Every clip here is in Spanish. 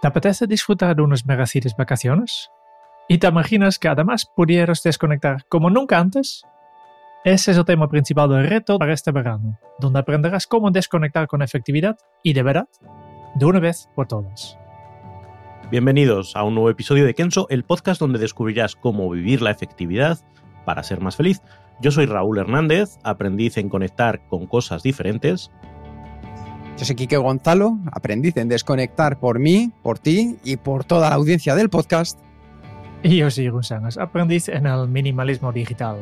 ¿Te apetece disfrutar de unas megacities vacaciones? ¿Y te imaginas que además pudieras desconectar como nunca antes? Ese es el tema principal del reto para este verano, donde aprenderás cómo desconectar con efectividad y de verdad, de una vez por todas. Bienvenidos a un nuevo episodio de Kenso, el podcast donde descubrirás cómo vivir la efectividad para ser más feliz. Yo soy Raúl Hernández, aprendiz en conectar con cosas diferentes. Yo soy Quique Gonzalo, aprendiz en desconectar por mí, por ti y por toda la audiencia del podcast. Y yo soy González, aprendiz en el minimalismo digital.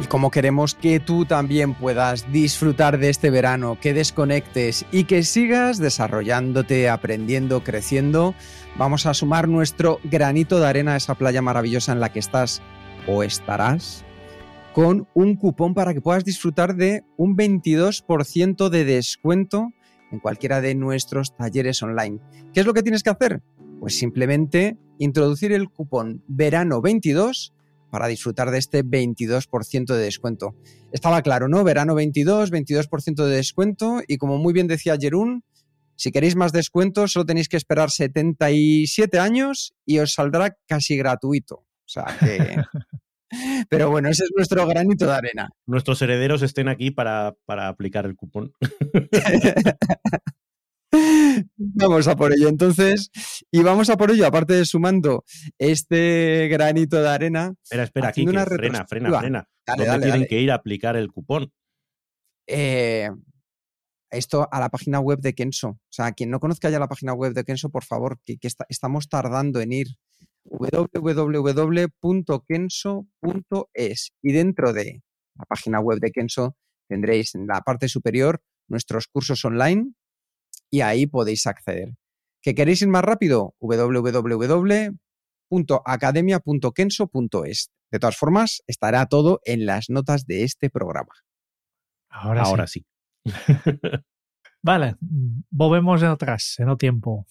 Y como queremos que tú también puedas disfrutar de este verano, que desconectes y que sigas desarrollándote, aprendiendo, creciendo, vamos a sumar nuestro granito de arena a esa playa maravillosa en la que estás o estarás con un cupón para que puedas disfrutar de un 22% de descuento en cualquiera de nuestros talleres online. ¿Qué es lo que tienes que hacer? Pues simplemente introducir el cupón verano 22 para disfrutar de este 22% de descuento. Estaba claro, ¿no? Verano 22, 22% de descuento y como muy bien decía Jerún, si queréis más descuento solo tenéis que esperar 77 años y os saldrá casi gratuito. O sea que... Pero bueno, ese es nuestro granito de arena. Nuestros herederos estén aquí para, para aplicar el cupón. Vamos a por ello entonces. Y vamos a por ello, aparte de sumando este granito de arena. Espera, espera, aquí, frena, frena, retrospectiva. frena. Dale, ¿Dónde dale, tienen dale. que ir a aplicar el cupón? Eh, esto a la página web de Kenso. O sea, quien no conozca ya la página web de Kenso, por favor, que, que está- estamos tardando en ir. www.kenso.es y dentro de la página web de Kenso tendréis en la parte superior nuestros cursos online y ahí podéis acceder. ¿Que queréis ir más rápido? www.academia.kenso.es. De todas formas, estará todo en las notas de este programa. Ahora, Ahora sí. sí. Vale, volvemos atrás en el tiempo.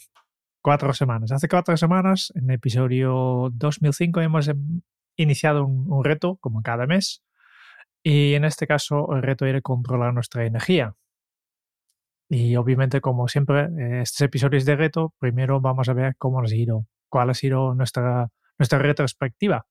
Cuatro semanas. Hace cuatro semanas, en el episodio 2005, hemos em, iniciado un, reto, como cada mes. Y en este caso, el reto era controlar nuestra energía. Y obviamente, como siempre, eh, estos episodios de reto, primero vamos a ver cómo ha sido, cuál ha sido nuestra, nuestra retrospectiva.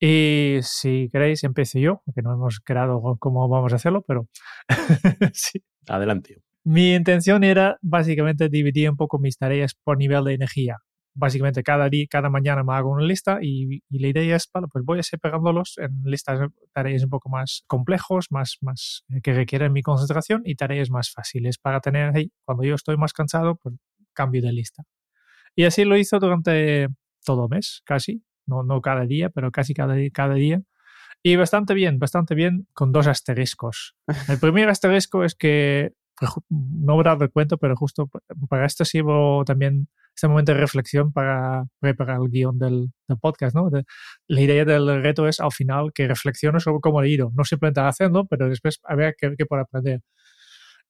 Y si queréis, empiezo yo, porque no hemos creado cómo vamos a hacerlo, pero sí. Adelante. Mi intención era básicamente dividir un poco mis tareas por nivel de energía. Básicamente cada día, cada mañana me hago una lista y, y la idea es, vale, pues voy separándolos en listas de tareas un poco más complejos, más, más eh, que requieren mi concentración y tareas más fáciles para tener ahí, cuando yo estoy más cansado, pues cambio de lista. Y así lo hizo durante todo mes, casi, no, no cada día, pero casi cada, cada día. Y bastante bien, bastante bien, con dos asteriscos. El primer asterisco es que pues, no me he dado cuenta, pero justo pa- para esto sirvo también este momento de reflexión para preparar el guion del, del podcast, ¿no? De- la idea del reto es al final que reflexiono sobre cómo he ido, no simplemente haciendo, pero después a ver qué, qué puedo aprender.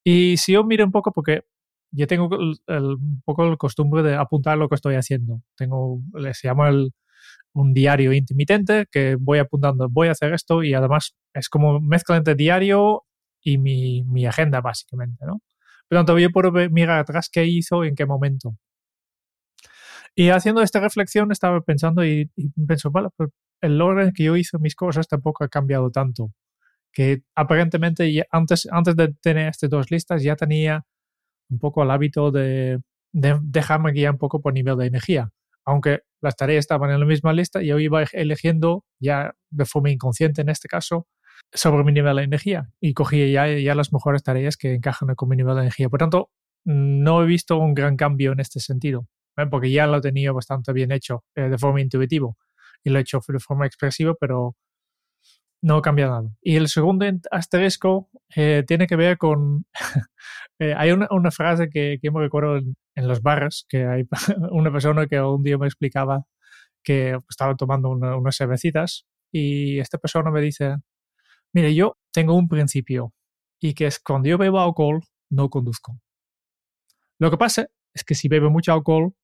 Y si yo miro un poco, porque yo tengo el, el- un poco la costumbre de apuntar lo que estoy haciendo. Tengo, le- se llama el, un diario intermitente que voy apuntando, voy a hacer esto y además es como mezcla entre diario y mi, mi agenda, básicamente, ¿no? Tanto, yo puedo mirar atrás qué hizo en qué momento. Y haciendo esta reflexión estaba pensando y, y pienso, vale, pues el orden que yo hice mis cosas tampoco ha cambiado tanto. Que aparentemente ya antes, antes de tener estas dos listas ya tenía un poco el hábito de, de dejarme guiar un poco por nivel de energía. Aunque las tareas estaban en la misma lista, yo iba eligiendo ya de forma inconsciente en este caso sobre mi nivel de energía y cogí ya, ya las mejores tareas que encajan con mi nivel de energía. Por tanto, no he visto un gran cambio en este sentido, ¿eh? porque ya lo tenido bastante bien hecho eh, de forma intuitiva y lo he hecho de forma expresiva, pero no cambia nada. Y el segundo asterisco eh, tiene que ver con... Hay una, frase que, que, me recuerdo los bares, que hay una persona que un día me explicaba que estaba tomando unas cervecitas y esta persona me dice, mire, yo tengo un principio y que es cuando yo bebo alcohol, no conduzco. Lo que pasa es que si bebo mucho alcohol,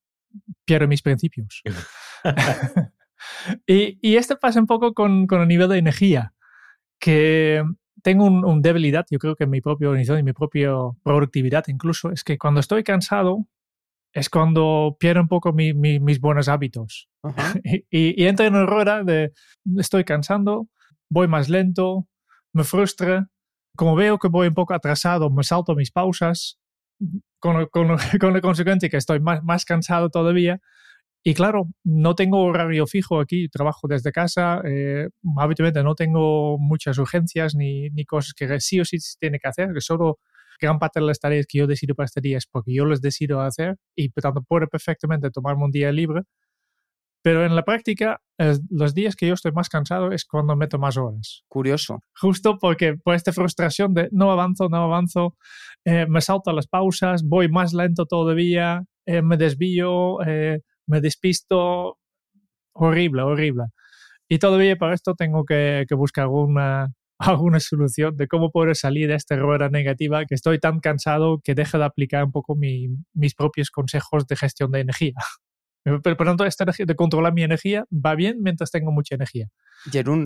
pierdo mis principios. y, y esto pasa un poco con, con, el nivel de energía, que tengo un, debilidad, yo creo que en mi propia organización y mi propia productividad incluso, es que cuando estoy cansado es cuando pierdo un poco mis buenos hábitos. y, y, entro en una rueda de estoy cansando, voy más lento, me frustra, como veo que voy un poco atrasado, me salto mis pausas, con, con, con la consecuencia que estoy más, más cansado todavía. Y claro, no tengo horario fijo aquí, trabajo desde casa, eh, habitualmente no tengo muchas urgencias ni, ni, cosas que sí o sí se tiene que hacer, que solo gran parte de las tareas que yo decido para este día es porque yo les decido hacer y por tanto puedo perfectamente tomarme un día libre pero en la práctica, los días que yo estoy más cansado es cuando meto más horas. Curioso. Justo porque por esta frustración de no avanzo, no avanzo, eh, me salto las pausas, voy más lento todavía, eh, me desvío, eh, me despisto. Horrible, horrible. Y todavía para esto tengo que, que buscar alguna, alguna solución de cómo poder salir de esta rueda negativa que estoy tan cansado que deje de aplicar un poco mi, mis propios consejos de gestión de energía. Pero por tanto, esta energía de controlar mi energía va bien mientras tengo mucha energía. Jerún,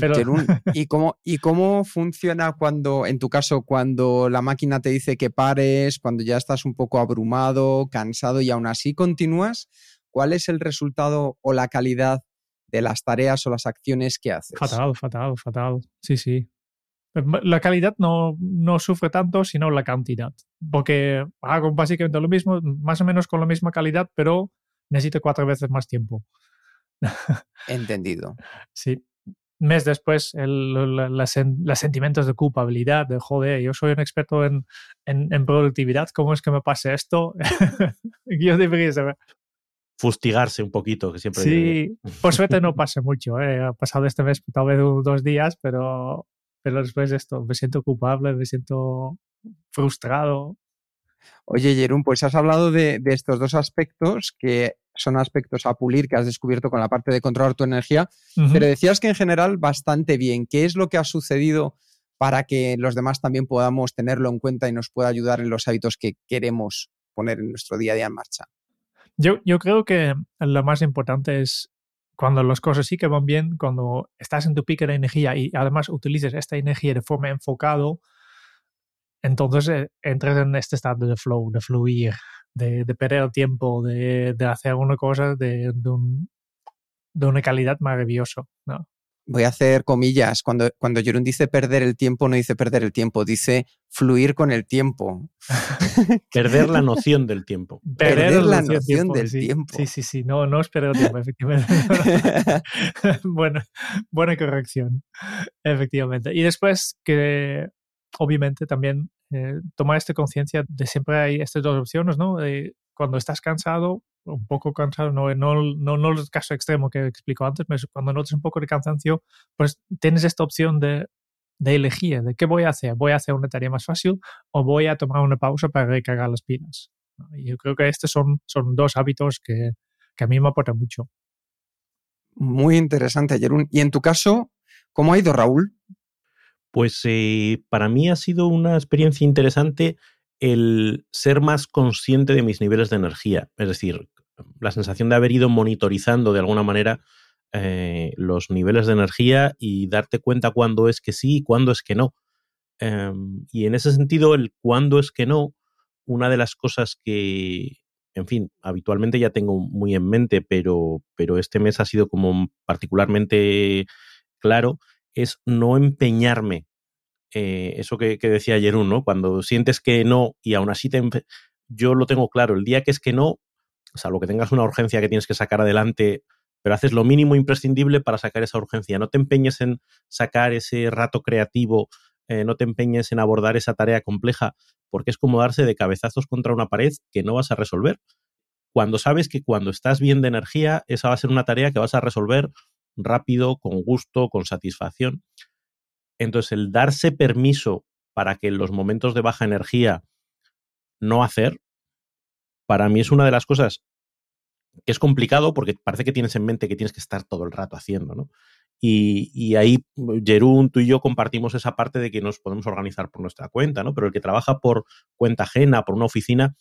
¿y, cómo, ¿y cómo funciona cuando, en tu caso, cuando la máquina te dice que pares, cuando ya estás un poco abrumado, cansado y aún así continúas? ¿Cuál es el resultado o la calidad de las tareas o las acciones que haces? Fatal, fatal, fatal. Sí, sí. La calidad no, no sufre tanto, sino la cantidad. Porque hago básicamente lo mismo, más o menos con la misma calidad, pero necesito cuatro veces más tiempo. Entendido. sí. Mes después, los sentimientos de culpabilidad, de joder, yo soy un experto en, en, productividad, ¿cómo es que me pase esto? yo debería saber. Fustigarse un poquito, que siempre. Sí, por suerte no pasa mucho. ¿eh? Ha pasado este mes tal vez dos días, pero, pero después de esto me siento culpable, me siento frustrado. Oye, Jerún, pues has hablado de, estos dos aspectos que son aspectos a pulir que has descubierto con la parte de controlar tu energía, pero decías que en general bastante bien. ¿Qué es lo que ha sucedido para que los demás también podamos tenerlo en cuenta y nos pueda ayudar en los hábitos que queremos poner en nuestro día a día en marcha? Yo, yo creo que lo más importante es cuando las cosas sí que van bien, cuando estás en tu pico de energía y además utilices esta energía de forma enfocado, entonces eh, entras en este estado de flow, de fluir, de, perder el tiempo, de, hacer alguna cosa de, de, una calidad maravillosa. ¿no? Voy a hacer comillas. Cuando, cuando Jerón dice perder el tiempo, no dice perder el tiempo, dice fluir con el tiempo. perder la noción del tiempo. Perder, la noción, del tiempo. Sí, sí, sí. No, no es perder el tiempo, efectivamente. bueno, buena corrección, efectivamente. Y después que obviamente también eh, tomar esta conciencia de siempre hay estas dos opciones, ¿no? cuando estás cansado, un poco cansado, no, no, no, no el caso extremo que explico antes, pero cuando notas un poco de cansancio, pues tienes esta opción de, de elegir, de qué voy a hacer. ¿Voy a hacer una tarea más fácil o voy a tomar una pausa para recargar las pilas? Y yo creo que estos son, son dos hábitos que, que a mí me aportan mucho. Muy interesante, Jerún. Y en tu caso, ¿cómo ha ido, Raúl? Pues eh, para mí ha sido una experiencia interesante el ser más consciente de mis niveles de energía. Es decir, la sensación de haber ido monitorizando de alguna manera eh, los niveles de energía y darte cuenta cuándo es que sí y cuándo es que no. Em, y en ese sentido, el cuándo es que no, una de las cosas que, en fin, habitualmente ya tengo muy en mente, pero, pero este mes ha sido como particularmente claro, es no empeñarme. Eh, eso que, decía Jerún, ¿no? Cuando sientes que no y aún así te yo lo tengo claro, el día que es que no, salvo que tengas una urgencia que tienes que sacar adelante, pero haces lo mínimo imprescindible para sacar esa urgencia. No te empeñes en sacar ese rato creativo, eh, no te empeñes en abordar esa tarea compleja, porque es como darse de cabezazos contra una pared que no vas a resolver. Cuando sabes que cuando estás bien de energía, esa va a ser una tarea que vas a resolver rápido, con gusto, con satisfacción. Entonces, el darse permiso para que en los momentos de baja energía no hacer, para mí es una de las cosas que es complicado porque parece que tienes en mente que tienes que estar todo el rato haciendo, ¿no? Y, ahí, Jerún, tú y yo compartimos esa parte de que nos podemos organizar por nuestra cuenta, ¿no? Pero el que trabaja por cuenta ajena, por una oficina,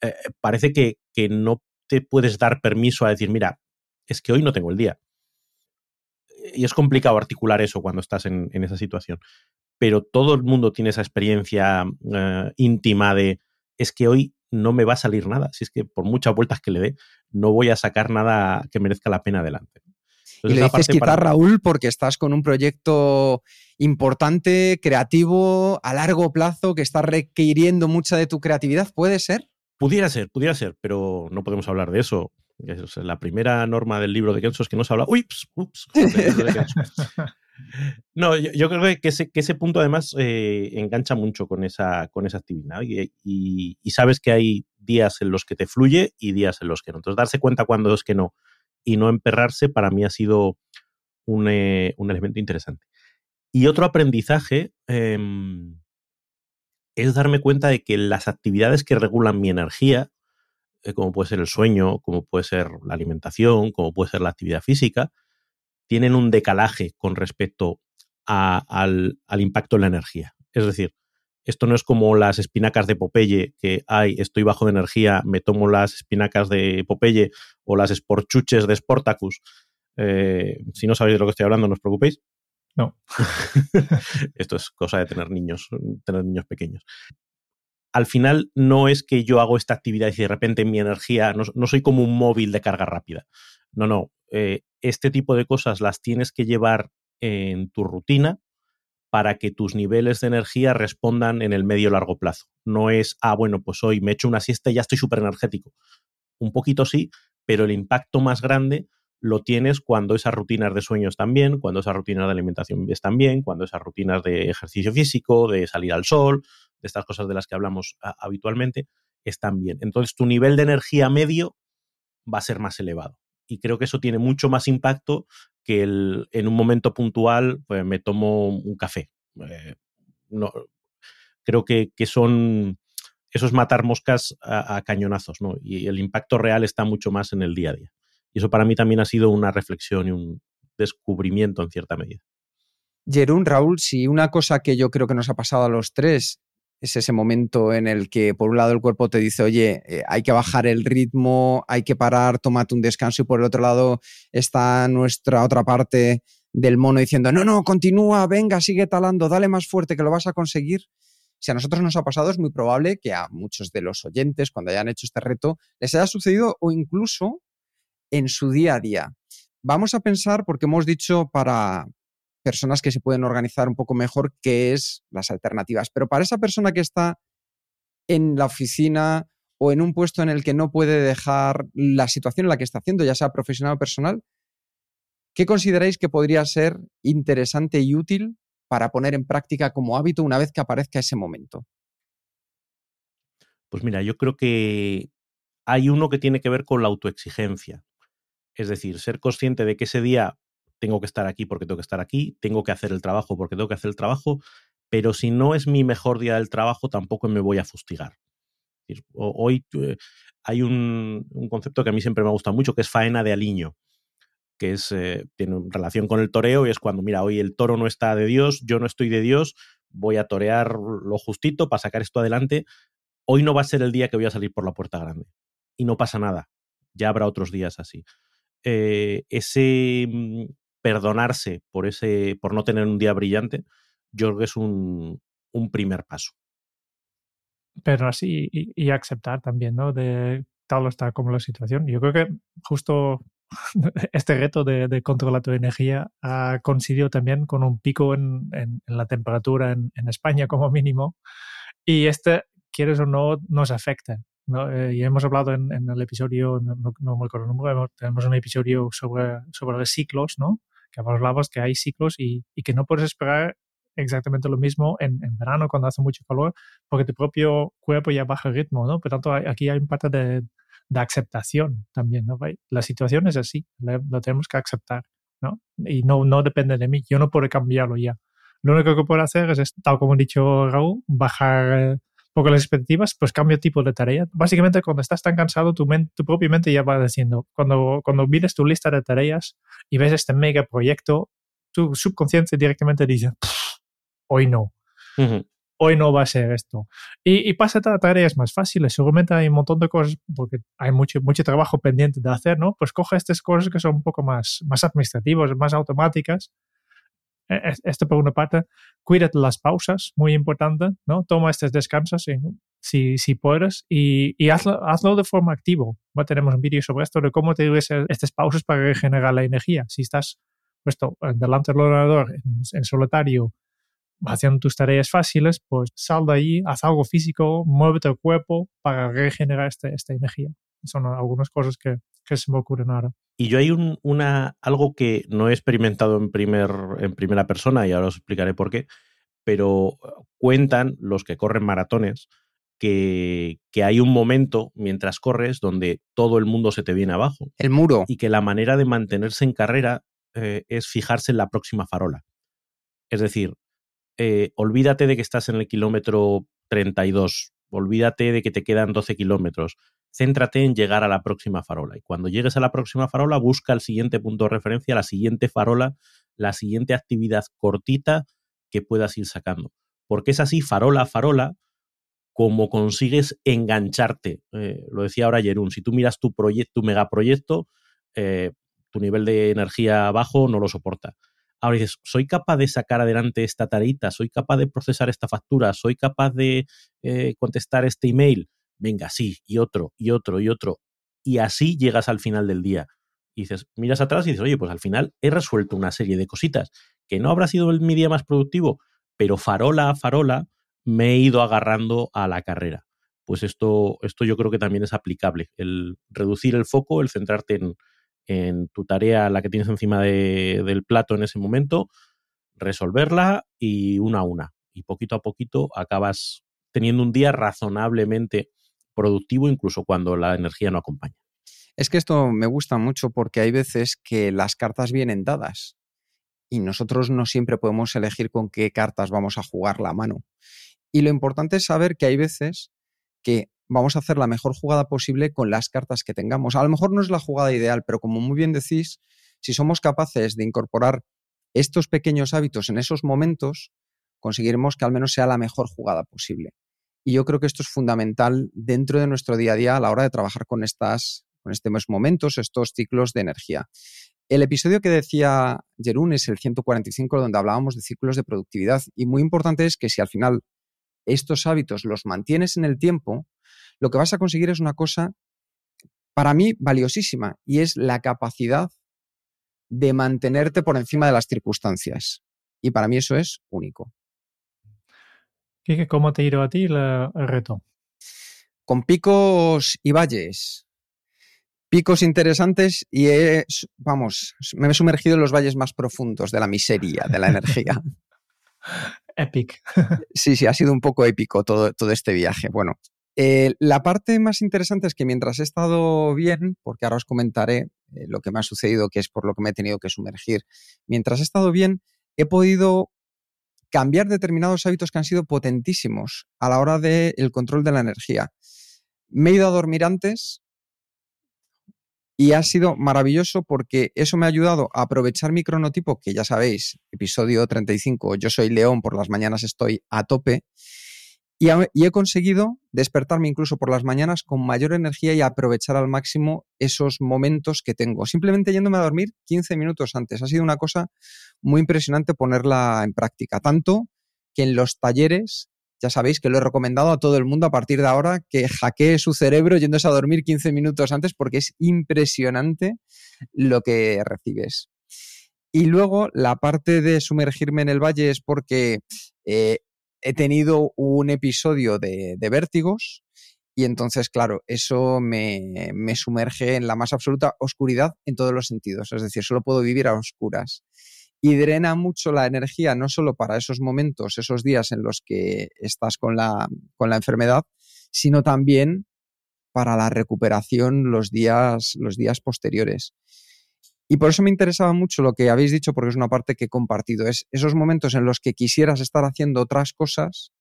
eh, parece que, que, no te puedes dar permiso a decir, mira, es que hoy no tengo el día. Y es complicado articular eso cuando estás en, esa situación. Pero todo el mundo tiene esa experiencia eh, íntima de, es que hoy no me va a salir nada. Si es que por muchas vueltas que le dé, no voy a sacar nada que merezca la pena adelante. y le dices quizás, Raúl, porque estás con un proyecto importante, creativo, a largo plazo, que está requiriendo mucha de tu creatividad. ¿Puede ser? Pudiera ser, pudiera ser, pero no podemos hablar de eso. la primera norma del libro de Kenzo es que no se habla. Uy, ups, No, yo, creo que ese, punto además eh, engancha mucho con esa, con esa actividad y, sabes que hay días en los que te fluye y días en los que no. Entonces, darse cuenta cuando es que no y no emperrarse para mí ha sido un, eh, elemento interesante. Y otro aprendizaje em, es darme cuenta de que las actividades que regulan mi energía, eh, como puede ser el sueño, como puede ser la alimentación, como puede ser la actividad física, tienen un decalaje con respecto al, impacto en la energía. Es decir, esto no es como las espinacas de Popeye, que hay, estoy bajo de energía, me tomo las espinacas de Popeye o las esporchuches de Sportacus. Eh, si no sabéis de lo que estoy hablando, no os preocupéis. No. esto es cosa de tener niños, tener niños pequeños. Al final no es que yo hago esta actividad y de repente mi energía, no, no soy como un móvil de carga rápida. No, no. Eh, este tipo de cosas las tienes que llevar en tu rutina para que tus niveles de energía respondan en el medio largo plazo. No es, ah, bueno, pues hoy me echo una siesta y ya estoy súper energético. Un poquito sí, pero el impacto más grande lo tienes cuando esas rutinas de sueño están bien, cuando esas rutinas de alimentación están bien, cuando esas rutinas de ejercicio físico, de salir al sol, de estas cosas de las que hablamos habitualmente, están bien. Entonces tu nivel de energía medio va a ser más elevado y creo que eso tiene mucho más impacto que el, en un momento puntual pues, me tomo un café. Eh, no, creo que, son eso es matar moscas a, cañonazos, ¿no? Y el impacto real está mucho más en el día a día. Y eso para mí también ha sido una reflexión y un descubrimiento en cierta medida. Jerún, Raúl, si una cosa que yo creo que nos ha pasado a los tres es ese momento en el que por un lado el cuerpo te dice, oye, eh, hay que bajar el ritmo, hay que parar, tómate un descanso y por el otro lado está nuestra otra parte del mono diciendo, no, no, continúa, venga, sigue talando, dale más fuerte que lo vas a conseguir. Si a nosotros nos ha pasado, es muy probable que a muchos de los oyentes, cuando hayan hecho este reto, les haya sucedido o incluso en su día a día. Vamos a pensar, porque hemos dicho para, personas que se pueden organizar un poco mejor, qué es las alternativas. Pero para esa persona que está en la oficina o en un puesto en el que no puede dejar la situación en la que está haciendo, ya sea profesional o personal, ¿qué consideráis que podría ser interesante y útil para poner en práctica como hábito una vez que aparezca ese momento? Pues mira, yo creo que hay uno que tiene que ver con la autoexigencia. Es decir, ser consciente de que ese día tengo que estar aquí porque tengo que estar aquí, tengo que hacer el trabajo porque tengo que hacer el trabajo, pero si no es mi mejor día del trabajo, tampoco me voy a fustigar. Hoy eh, hay un, concepto que a mí siempre me gusta mucho, que es faena de aliño, que es, eh, tiene relación con el toreo y es cuando, mira, hoy el toro no está de Dios, yo no estoy de Dios, voy a torear lo justito para sacar esto adelante. Hoy no va a ser el día que voy a salir por la puerta grande. Y no pasa nada. Ya habrá otros días así. Eh, ese mm, perdonarse por, ese, por no tener un día brillante, yo creo que es un, primer paso. Pero así y, aceptar también, ¿no? De tal está como la situación. Yo creo que justo este reto de, controlar tu energía ha coincidido también con un pico en, la temperatura en, España como mínimo y este, quieres o no, nos afecta. Eh, y hemos hablado en, el episodio, no, me acuerdo el número, tenemos un episodio sobre, sobre los ciclos, ¿no? Que hablabas que hay ciclos y, que no puedes esperar exactamente lo mismo en, verano cuando hace mucho calor, porque tu propio cuerpo ya baja el ritmo, ¿no? Por tanto, aquí hay un parte de, aceptación también, ¿no? La situación es así, lo tenemos que aceptar, ¿no? Y no, no depende de mí, yo no puedo cambiarlo ya. lo único que puedo hacer es, tal como ha dicho Raúl, bajar eh, poco las expectativas, pues cambio tipo de tarea. Básicamente, cuando estás tan cansado, tu, mente, tu propia mente ya va diciendo, cuando, cuando miras tu lista de tareas y ves este mega proyecto, tu subconsciente directamente dice, hoy no. Hoy no va a ser esto. Y, y pasa a tareas más fáciles. Seguramente hay un montón de cosas, porque hay mucho, mucho trabajo pendiente de hacer, ¿no? Pues coge estas cosas que son un poco más, más administrativas, más automáticas esto por una parte, cuídate las pausas, muy importante, ¿no? Toma estos descansos si, si puedes y, y hazlo, hazlo, de forma activa. Tenemos un vídeo sobre esto de cómo te doy estas pausas para regenerar la energía. Si estás puesto delante del ordenador en, solitario haciendo tus tareas fáciles, pues sal de ahí, haz algo físico, muévete el cuerpo para regenerar este, esta energía. Son algunas cosas que, que se me ocurren ahora. Y yo hay un, una, algo que no he experimentado en, primer, en primera persona y ahora os explicaré por qué, pero cuentan los que corren maratones que, que, hay un momento mientras corres donde todo el mundo se te viene abajo. El muro. Y que la manera de mantenerse en carrera eh, es fijarse en la próxima farola. Es decir, eh, olvídate de que estás en el kilómetro 32, olvídate de que te quedan 12 kilómetros, céntrate en llegar a la próxima farola. Y cuando llegues a la próxima farola, busca el siguiente punto de referencia, la siguiente farola, la siguiente actividad cortita que puedas ir sacando. Porque es así, farola a farola, como consigues engancharte. Eh, lo decía ahora Jerún, si tú miras tu proyecto, tu megaproyecto, eh, tu nivel de energía bajo no lo soporta. Ahora dices, soy capaz de sacar adelante esta tareita, soy capaz de procesar esta factura, soy capaz de eh, contestar este email, venga, sí, y otro, y otro, y otro. Y así llegas al final del día. Y dices, miras atrás y dices, oye, pues al final he resuelto una serie de cositas, que no habrá sido mi día más productivo, pero farola a farola me he ido agarrando a la carrera. Pues esto, esto yo creo que también es aplicable, el reducir el foco, el centrarte en, en tu tarea, la que tienes encima de, del plato en ese momento, resolverla y una a una. Y poquito a poquito acabas teniendo un día razonablemente productivo incluso cuando la energía no acompaña. Es que esto me gusta mucho porque hay veces que las cartas vienen dadas y nosotros no siempre podemos elegir con qué cartas vamos a jugar la mano. Y lo importante es saber que hay veces que vamos a hacer la mejor jugada posible con las cartas que tengamos. A lo mejor no es la jugada ideal, pero como muy bien decís, si somos capaces de incorporar estos pequeños hábitos en esos momentos, conseguiremos que al menos sea la mejor jugada posible. Y yo creo que esto es fundamental dentro de nuestro día a día a la hora de trabajar con, estas, con estos momentos, estos ciclos de energía. El episodio que decía Jerún es el 145, donde hablábamos de ciclos de productividad. Y muy importante es que si al final estos hábitos los mantienes en el tiempo, lo que vas a conseguir es una cosa, para mí, valiosísima, y es la capacidad de mantenerte por encima de las circunstancias. Y para mí eso es único. ¿cómo te ido a ti el reto? Con picos y valles. Picos interesantes y vamos, me he sumergido en los valles más profundos de la miseria, de la energía. Epic. sí, sí, ha sido un poco épico todo, todo este viaje. Bueno, eh, la parte más interesante es que mientras he estado bien, porque ahora os comentaré eh, lo que me ha sucedido, que es por lo que me he tenido que sumergir, mientras he estado bien, he podido cambiar determinados hábitos que han sido potentísimos a la hora del control de la energía. Me he ido a dormir antes y ha sido maravilloso porque eso me ha ayudado a aprovechar mi cronotipo, que ya sabéis, episodio 35, yo soy león, por las mañanas estoy a tope, y, he conseguido despertarme incluso por las mañanas con mayor energía y aprovechar al máximo esos momentos que tengo. Simplemente yéndome a dormir 15 minutos antes. Ha sido una cosa muy impresionante ponerla en práctica. Tanto que en los talleres, ya sabéis que lo he recomendado a todo el mundo a partir de ahora, que hackee su cerebro yéndose a dormir 15 minutos antes porque es impresionante lo que recibes. Y luego la parte de sumergirme en el valle es porque eh, he tenido un episodio de, vértigos y entonces, claro, eso me, me, sumerge en la más absoluta oscuridad en todos los sentidos. Es decir, solo puedo vivir a oscuras. Y drena mucho la energía, no solo para esos momentos, esos días en los que estás con la, con la enfermedad, sino también para la recuperación los días, los días posteriores. Y por eso me interesaba mucho lo que habéis dicho, porque es una parte que he compartido. Es esos momentos en los que quisieras estar haciendo otras cosas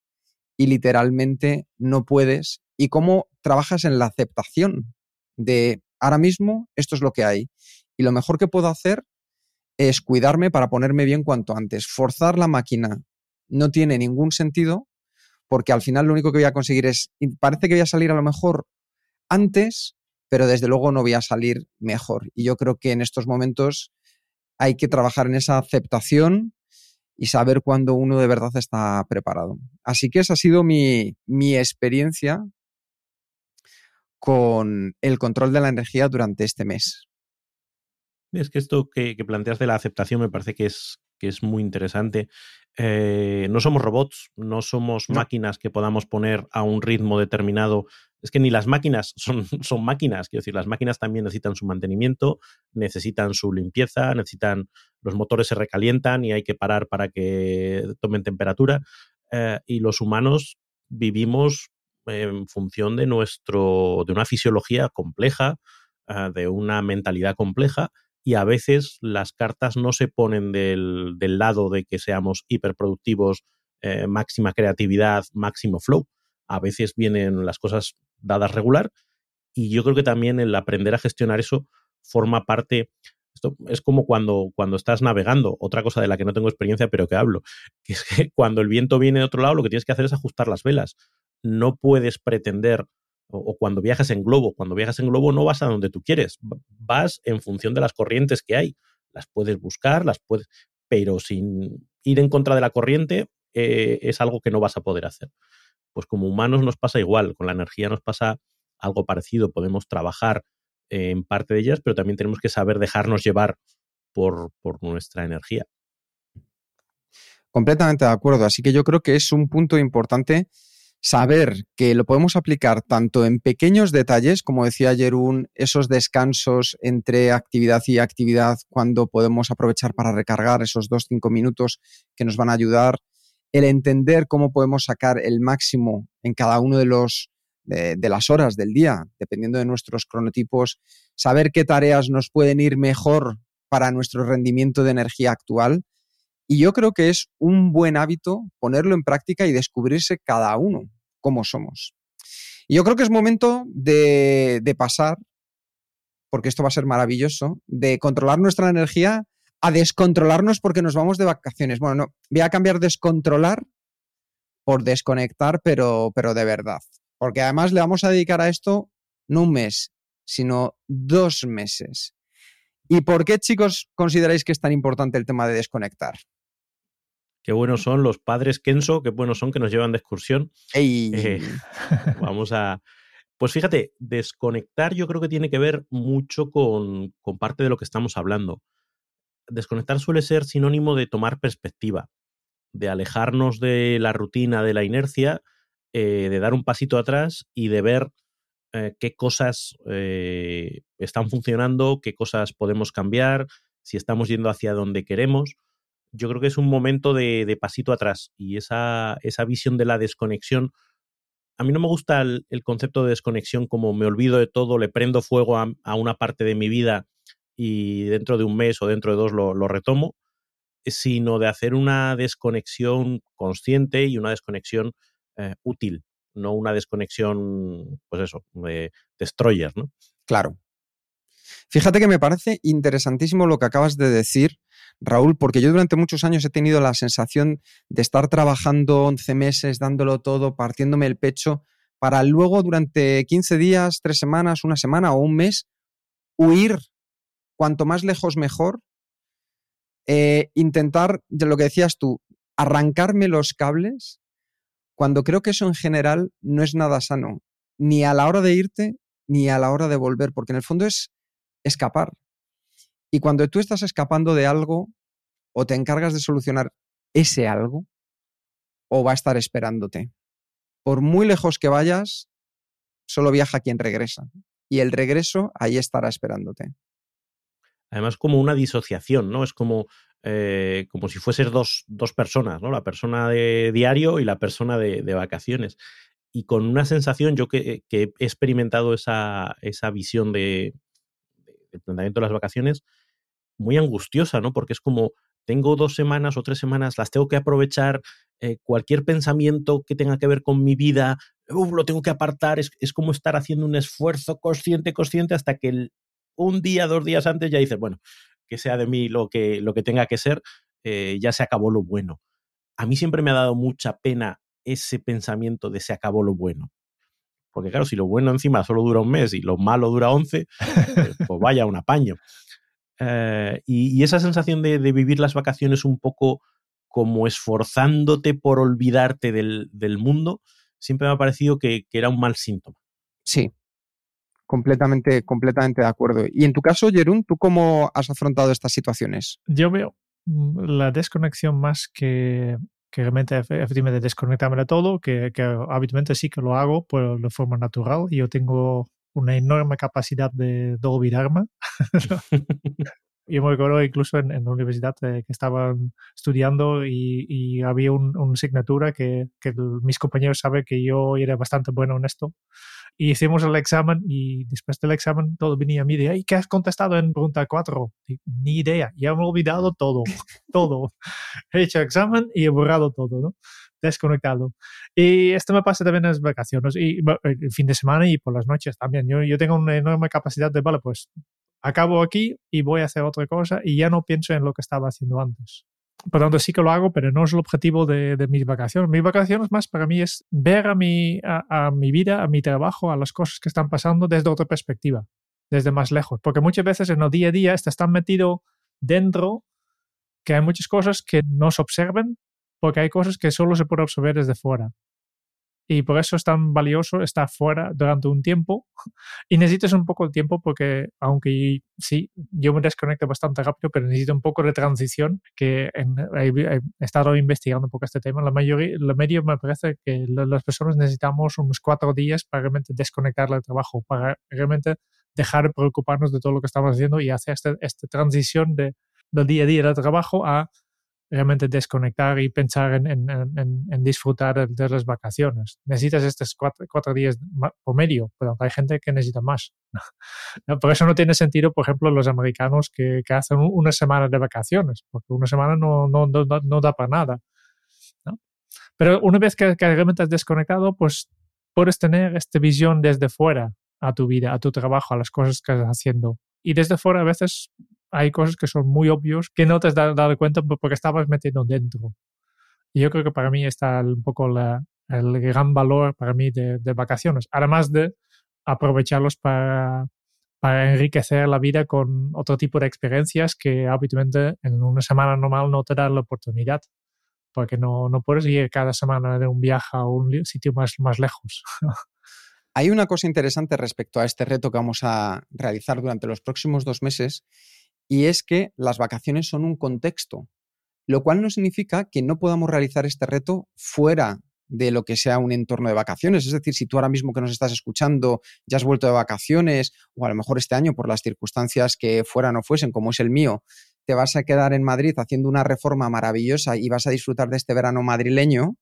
y literalmente no puedes. Y cómo trabajas en la aceptación de ahora mismo esto es lo que hay. Y lo mejor que puedo hacer es cuidarme para ponerme bien cuanto antes. Forzar la máquina no tiene ningún sentido porque al final lo único que voy a conseguir es, parece que voy a salir a lo mejor antes, pero desde luego no voy a salir mejor. Y yo creo que en estos momentos hay que trabajar en esa aceptación y saber cuándo uno de verdad está preparado. Así que esa ha sido mi, mi experiencia con el control de la energía durante este mes. Es que esto que, planteas de la aceptación me parece que es, que es muy interesante. Eh, no somos robots, no somos máquinas que podamos poner a un ritmo determinado. Es que ni las máquinas son, son máquinas, quiero decir, las máquinas también necesitan su mantenimiento, necesitan su limpieza, necesitan, los motores se recalientan y hay que parar para que tomen temperatura. Eh, y los humanos vivimos en función de nuestro, de una fisiología compleja, eh, de una mentalidad compleja y a veces las cartas no se ponen del, lado de que seamos hiperproductivos, eh, máxima creatividad, máximo flow. A veces vienen las cosas dadas regular y yo creo que también el aprender a gestionar eso forma parte, esto es como cuando, cuando estás navegando, otra cosa de la que no tengo experiencia pero que hablo, que es que cuando el viento viene de otro lado lo que tienes que hacer es ajustar las velas. No puedes pretender o, cuando viajas en globo. Cuando viajas en globo no vas a donde tú quieres, vas en función de las corrientes que hay. Las puedes buscar, las puedes, pero sin ir en contra de la corriente eh, es algo que no vas a poder hacer. Pues como humanos nos pasa igual, con la energía nos pasa algo parecido. Podemos trabajar en parte de ellas, pero también tenemos que saber dejarnos llevar por, por nuestra energía. Completamente de acuerdo. Así que yo creo que es un punto importante saber que lo podemos aplicar tanto en pequeños detalles, como decía Jerún, esos descansos entre actividad y actividad, cuando podemos aprovechar para recargar esos dos, cinco minutos que nos van a ayudar, el entender cómo podemos sacar el máximo en cada uno de los de, de las horas del día, dependiendo de nuestros cronotipos, saber qué tareas nos pueden ir mejor para nuestro rendimiento de energía actual y yo creo que es un buen hábito ponerlo en práctica y descubrirse cada uno cómo somos. Y yo creo que es momento de, pasar, porque esto va a ser maravilloso, de controlar nuestra energía a descontrolarnos porque nos vamos de vacaciones. Bueno, no, voy a cambiar descontrolar por desconectar, pero, pero de verdad. Porque además le vamos a dedicar a esto no un mes, sino dos meses. ¿Y por qué, chicos, consideráis que es tan importante el tema de desconectar? Qué buenos son los padres Kenso, qué buenos son que nos llevan de excursión. Eh, vamos a. Pues fíjate, desconectar yo creo que tiene que ver mucho con, parte de lo que estamos hablando. Desconectar suele ser sinónimo de tomar perspectiva, de alejarnos de la rutina, de la inercia, eh, de dar un pasito atrás y de ver eh, qué cosas están funcionando, qué cosas podemos cambiar, si estamos yendo hacia donde queremos yo creo que es un momento de, pasito atrás y esa, esa, visión de la desconexión. A mí no me gusta el, concepto de desconexión como me olvido de todo, le prendo fuego a, una parte de mi vida y dentro de un mes o dentro de dos lo, retomo, sino de hacer una desconexión consciente y una desconexión eh, útil, no una desconexión, pues eso, de destroyer, ¿no? Claro. Fíjate que me parece interesantísimo lo que acabas de decir Raúl, porque yo durante muchos años he tenido la sensación de estar trabajando 11 meses, dándolo todo, partiéndome el pecho, para luego durante 15 días, 3 semanas, una semana o un mes, huir cuanto más lejos mejor, eh, intentar, de lo que decías tú, arrancarme los cables, cuando creo que eso en general no es nada sano, ni a la hora de irte, ni a la hora de volver, porque en el fondo es escapar. Y cuando tú estás escapando de algo, o te encargas de solucionar ese algo, o va a estar esperándote. Por muy lejos que vayas, solo viaja quien regresa. Y el regreso ahí estará esperándote. Además, como una disociación, ¿no? Es como, eh, como si fuesen dos, dos, personas, ¿no? La persona de diario y la persona de, vacaciones. Y con una sensación, yo que, he experimentado esa, esa visión de, de planteamiento de las vacaciones, muy angustiosa, ¿no? Porque es como, tengo dos semanas o tres semanas, las tengo que aprovechar, eh, cualquier pensamiento que tenga que ver con mi vida, lo tengo que apartar, es, como estar haciendo un esfuerzo consciente, consciente, hasta que un día, dos días antes ya dices, bueno, que sea de mí lo que, lo que tenga que ser, eh, ya se acabó lo bueno. A mí siempre me ha dado mucha pena ese pensamiento de se acabó lo bueno. Porque claro, si lo bueno encima solo dura un mes y lo malo dura once, pues, pues vaya un apaño. Eh, y, esa sensación de, vivir las vacaciones un poco como esforzándote por olvidarte del, mundo, siempre me ha parecido que, era un mal síntoma. Sí, completamente, completamente de acuerdo. Y en tu caso, Jerún, ¿tú cómo has afrontado estas situaciones? Yo veo mm, la desconexión más que, que realmente efectivamente desconectarme de todo, que, que habitualmente sí que lo hago de forma natural. Yo tengo una enorme capacidad de, de olvidarme. Yo me recuerdo incluso en, la universidad eh, que estaban estudiando y, y había una un asignatura que, mis compañeros saben que yo era bastante bueno en esto. Y hicimos el examen y después del examen todo venía a mí de, ¿qué has contestado en pregunta 4? Ni idea, ya me he olvidado todo, todo. He hecho examen y he borrado todo, ¿no? Desconectado. Y esto me pasa también en las vacaciones y el fin de semana y por las noches también. Yo, yo tengo una enorme capacidad de, vale, pues acabo aquí y voy a hacer otra cosa y ya no pienso en lo que estaba haciendo antes. Por tanto, sí que lo hago, pero no es el objetivo de, de mis vacaciones. Mis vacaciones más para mí es ver a mi, a, mi vida, a mi trabajo, a las cosas que están pasando desde otra perspectiva, desde más lejos. Porque muchas veces en el día a día estás tan metido dentro que hay muchas cosas que no se observan porque hay cosas que solo se pueden absorber desde fuera. Y por eso es tan valioso estar fuera durante un tiempo. Y necesitas un poco de tiempo porque, aunque sí, yo me desconecto bastante rápido, pero necesito un poco de transición, que he, estado investigando un poco este tema. La mayoría, la media me parece que las personas necesitamos unos cuatro días para realmente desconectar del trabajo, para realmente dejar de preocuparnos de todo lo que estamos haciendo y hacer esta, esta transición de, del día a día del trabajo a realmente desconectar y pensar en, en, en, disfrutar de las vacaciones. Necesitas estos cuatro, cuatro, días por medio, pero hay gente que necesita más. Por eso no tiene sentido, por ejemplo, los americanos que, que hacen una semana de vacaciones, porque una semana no, no, no, no da para nada. Pero una vez que, que realmente has desconectado, pues puedes tener esta visión desde fuera a tu vida, a tu trabajo, a las cosas que estás haciendo. Y desde fuera a veces hay cosas que son muy obvios que no te has dado cuenta porque estabas metiendo dentro. Y yo creo que para mí está un poco la, el gran valor para mí de, de, vacaciones, además de aprovecharlos para, para enriquecer la vida con otro tipo de experiencias que habitualmente en una semana normal no te dan la oportunidad, porque no, no puedes ir cada semana de un viaje a un sitio más, más lejos. Hay una cosa interesante respecto a este reto que vamos a realizar durante los próximos dos meses y es que las vacaciones son un contexto, lo cual no significa que no podamos realizar este reto fuera de lo que sea un entorno de vacaciones. Es decir, si tú ahora mismo que nos estás escuchando ya has vuelto de vacaciones, o a lo mejor este año por las circunstancias que fueran o fuesen, como es el mío, te vas a quedar en Madrid haciendo una reforma maravillosa y vas a disfrutar de este verano madrileño,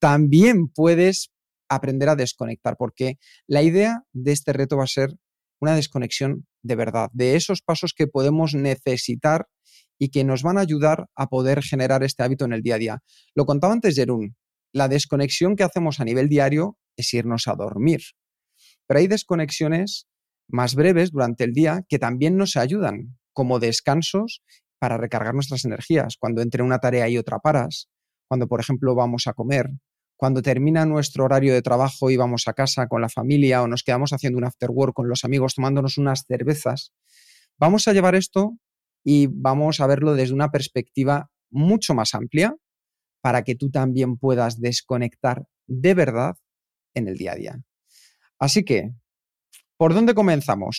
también puedes aprender a desconectar, porque la idea de este reto va a ser una desconexión de verdad, de esos pasos que podemos necesitar y que nos van a ayudar a poder generar este hábito en el día a día. Lo contaba antes Jerún, la desconexión que hacemos a nivel diario es irnos a dormir. Pero hay desconexiones más breves durante el día que también nos ayudan como descansos para recargar nuestras energías. Cuando entre una tarea y otra paras, cuando por ejemplo vamos a comer, cuando termina nuestro horario de trabajo y vamos a casa con la familia o nos quedamos haciendo un after work con los amigos tomándonos unas cervezas, vamos a llevar esto y vamos a verlo desde una perspectiva mucho más amplia para que tú también puedas desconectar de verdad en el día a día. Así que, ¿por dónde comenzamos?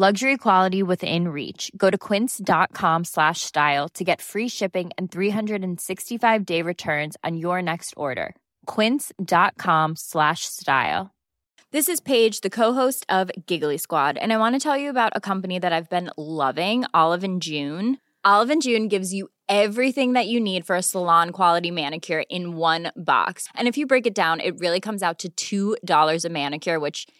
Luxury quality within reach. Go to quince.com slash style to get free shipping and 365 day returns on your next order. Quince.com slash style. This is Paige, the co-host of Giggly Squad, and I want to tell you about a company that I've been loving, Olive and June. Olive and June gives you everything that you need for a salon quality manicure in one box. And if you break it down, it really comes out to $2 a manicure, which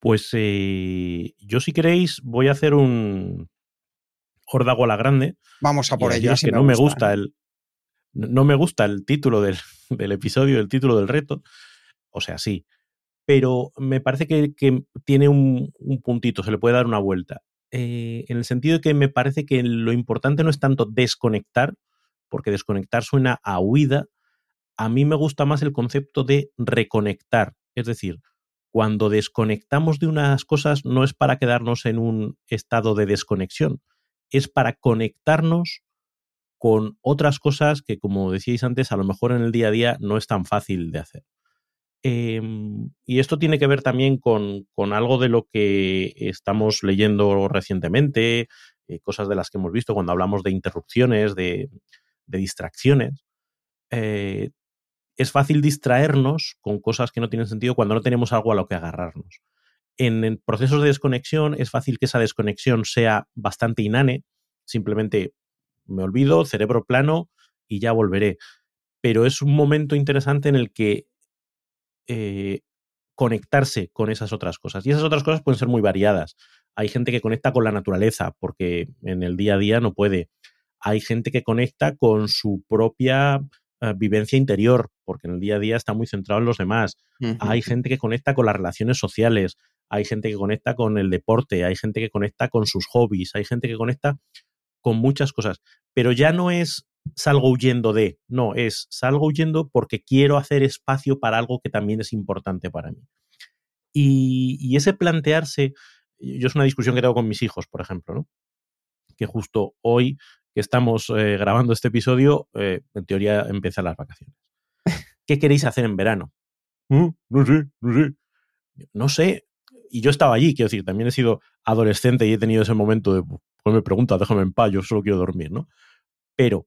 Pues eh, yo si queréis voy a hacer un Hordago a la grande. Vamos a por ello. es que no me gusta el no me gusta el título del, del, episodio, el título del reto. O sea, sí. Pero me parece que, que tiene un, un, puntito, se le puede dar una vuelta. Eh, en el sentido de que me parece que lo importante no es tanto desconectar, porque desconectar suena a huida. A mí me gusta más el concepto de reconectar. Es decir, cuando desconectamos de unas cosas no es para quedarnos en un estado de desconexión, es para conectarnos con otras cosas que, como decíais antes, a lo mejor en el día a día no es tan fácil de hacer. Eh, y esto tiene que ver también con, con, algo de lo que estamos leyendo recientemente, eh, cosas de las que hemos visto cuando hablamos de interrupciones, de, de distracciones. Eh, es fácil distraernos con cosas que no tienen sentido cuando no tenemos algo a lo que agarrarnos. En, procesos de desconexión es fácil que esa desconexión sea bastante inane, simplemente me olvido, cerebro plano y ya volveré. Pero es un momento interesante en el que eh, conectarse con esas otras cosas. Y esas otras cosas pueden ser muy variadas. Hay gente que conecta con la naturaleza porque en el día a día no puede. Hay gente que conecta con su propia uh, vivencia interior porque en el día a día está muy centrado en los demás. Uh -huh. Hay gente que conecta con las relaciones sociales. Hay gente que conecta con el deporte. Hay gente que conecta con sus hobbies. Hay gente que conecta con muchas cosas. Pero ya no es salgo huyendo de, no, es salgo huyendo porque quiero hacer espacio para algo que también es importante para mí. Y, y, ese plantearse, yo es una discusión que tengo con mis hijos, por ejemplo, ¿no? que justo hoy que estamos eh, grabando este episodio, eh, en teoría empiezan las vacaciones. ¿Qué queréis hacer en verano? Uh, no sé, no sé. No sé. Y yo estaba allí, quiero decir, también he sido adolescente y he tenido ese momento de, pues me pregunta, déjame en paz, yo solo quiero dormir, ¿no? Pero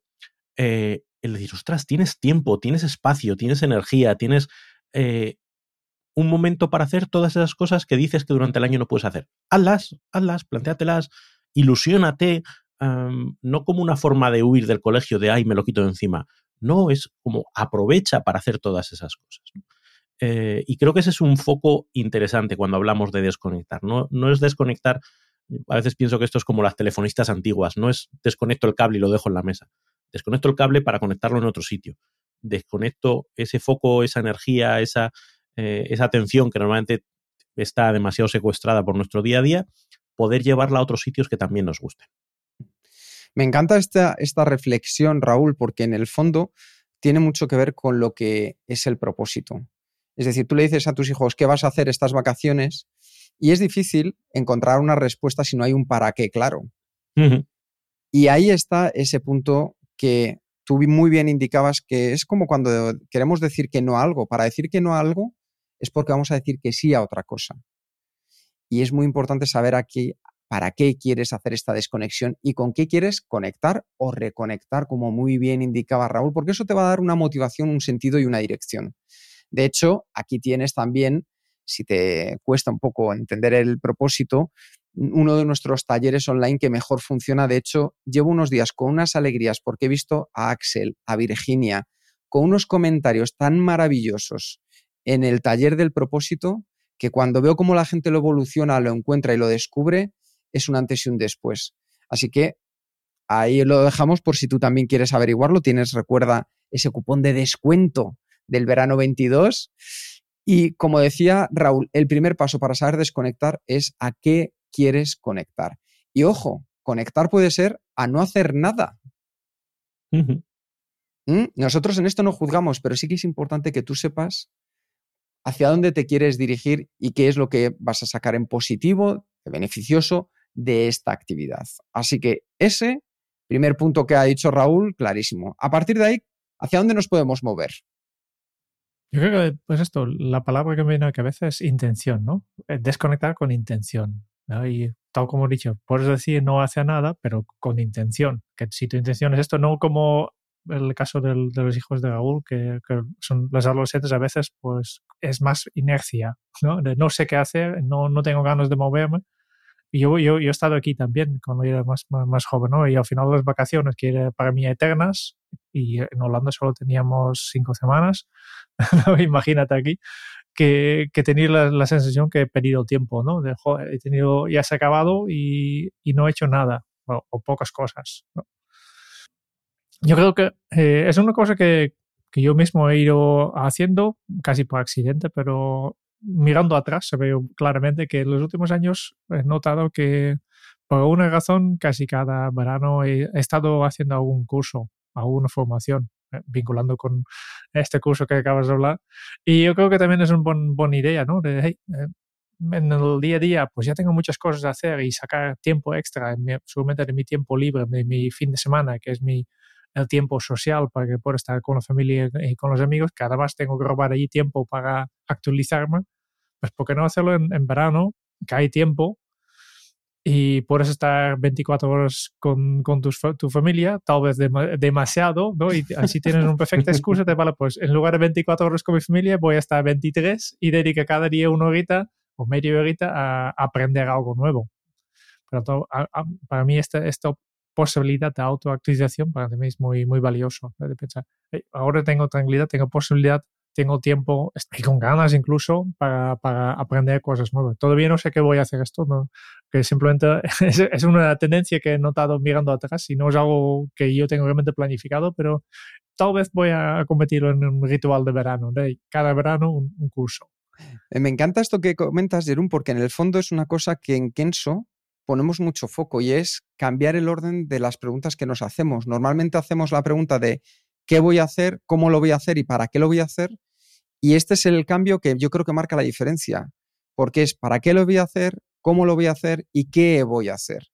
eh, el decir, ostras, tienes tiempo, tienes espacio, tienes energía, tienes un momento para hacer todas esas cosas que dices que durante el año no puedes hacer. Hazlas, hazlas, planteatelas, ilusiónate, no como una forma de huir del colegio, de ay, me lo quito de encima. No, es como aprovecha para hacer todas esas cosas. Eh, y creo que ese es un foco interesante cuando hablamos de desconectar. No, no es desconectar, a veces pienso que esto es como las telefonistas antiguas, no es desconecto el cable y lo dejo en la mesa. Desconecto el cable para conectarlo en otro sitio. Desconecto ese foco, esa energía, esa, eh, esa atención que normalmente está demasiado secuestrada por nuestro día a día, poder llevarla a otros sitios que también nos gusten. Me encanta esta, esta reflexión, Raúl, porque en el fondo tiene mucho que ver con lo que es el propósito. Es decir, tú le dices a tus hijos qué vas a hacer estas vacaciones y es difícil encontrar una respuesta si no hay un para qué claro. Uh -huh. Y ahí está ese punto que tú muy bien indicabas que es como cuando queremos decir que no a algo. Para decir que no a algo es porque vamos a decir que sí a otra cosa. Y es muy importante saber aquí para qué quieres hacer esta desconexión y con qué quieres conectar o reconectar, como muy bien indicaba Raúl, porque eso te va a dar una motivación, un sentido y una dirección. De hecho, aquí tienes también, si te cuesta un poco entender el propósito, uno de nuestros talleres online que mejor funciona. De hecho, llevo unos días con unas alegrías porque he visto a Axel, a Virginia, con unos comentarios tan maravillosos en el taller del propósito que cuando veo cómo la gente lo evoluciona, lo encuentra y lo descubre, es un antes y un después. Así que ahí lo dejamos por si tú también quieres averiguarlo. Tienes, recuerda, ese cupón de descuento del verano 22. Y como decía Raúl, el primer paso para saber desconectar es a qué quieres conectar. Y ojo, conectar puede ser a no hacer nada. ¿Mm? Nosotros en esto no juzgamos, pero sí que es importante que tú sepas hacia dónde te quieres dirigir y qué es lo que vas a sacar en positivo, beneficioso de esta actividad. Así que ese primer punto que ha dicho Raúl, clarísimo. A partir de ahí, ¿hacia dónde nos podemos mover? Yo creo que, pues esto, la palabra que me viene a la cabeza es intención, ¿no? Eh, desconectar con intención. Y tal como he dicho, puedes decir no hace nada, pero con intención. Que si tu intención es esto, no como el caso de los hijos de Raúl, que, son los adolescentes a veces, pues es más inercia, ¿no? De no sé qué hacer, no, no tengo ganas de moverme. Yo, yo, yo he estado aquí también cuando era más, más, joven, ¿no? Y al final las vacaciones, que eran para mí eternas, y en Holanda solo teníamos cinco semanas, imagínate aquí, que, que tenía la, la, sensación que he perdido tiempo, ¿no? De, joder, he tenido, ya se ha acabado y, y no he hecho nada, o, o pocas cosas, ¿no? yo creo que eh, es una cosa que, que, yo mismo he ido haciendo casi por accidente, pero mirando atrás se ve claramente que en los últimos años he notado que por alguna razón casi cada verano he, estado haciendo algún curso, alguna formación eh, vinculando con este curso que acabas de hablar. Y yo creo que también es una buen, buena idea, ¿no? De, hey, eh, en el día a día, pues ya tengo muchas cosas a hacer y sacar tiempo extra, mi, seguramente de mi tiempo libre, de mi fin de semana, que es mi, el tiempo social para que pueda estar con la familia y con los amigos, que además tengo que robar allí tiempo para actualizarme, pues ¿por qué no hacerlo en, verano, que hay tiempo y puedes estar 24 horas con, con tu, tu, familia, tal vez demasiado, ¿no? Y así tienes una perfecta excusa de, vale, pues en lugar de 24 horas con mi familia, voy a estar 23 y dedico cada día una horita o media horita a, aprender algo nuevo. Pero para mí este, esto posibilidad de autoactualización para mí es muy, muy valioso. De pensar, ahora tengo tranquilidad, tengo posibilidad, tengo tiempo, estoy con ganas incluso para, para, aprender cosas nuevas. Todavía no sé qué voy a hacer esto, ¿no? que simplemente es, es, una tendencia que he notado mirando atrás y no es algo que yo tengo realmente planificado, pero tal vez voy a convertirlo en un ritual de verano, de cada verano un, un curso. Eh, me encanta esto que comentas, Jerún, porque en el fondo es una cosa que en Kenso ponemos mucho foco y es cambiar el orden de las preguntas que nos hacemos. Normalmente hacemos la pregunta de qué voy a hacer, cómo lo voy a hacer y para qué lo voy a hacer. Y este es el cambio que yo creo que marca la diferencia, porque es para qué lo voy a hacer, cómo lo voy a hacer y qué voy a hacer.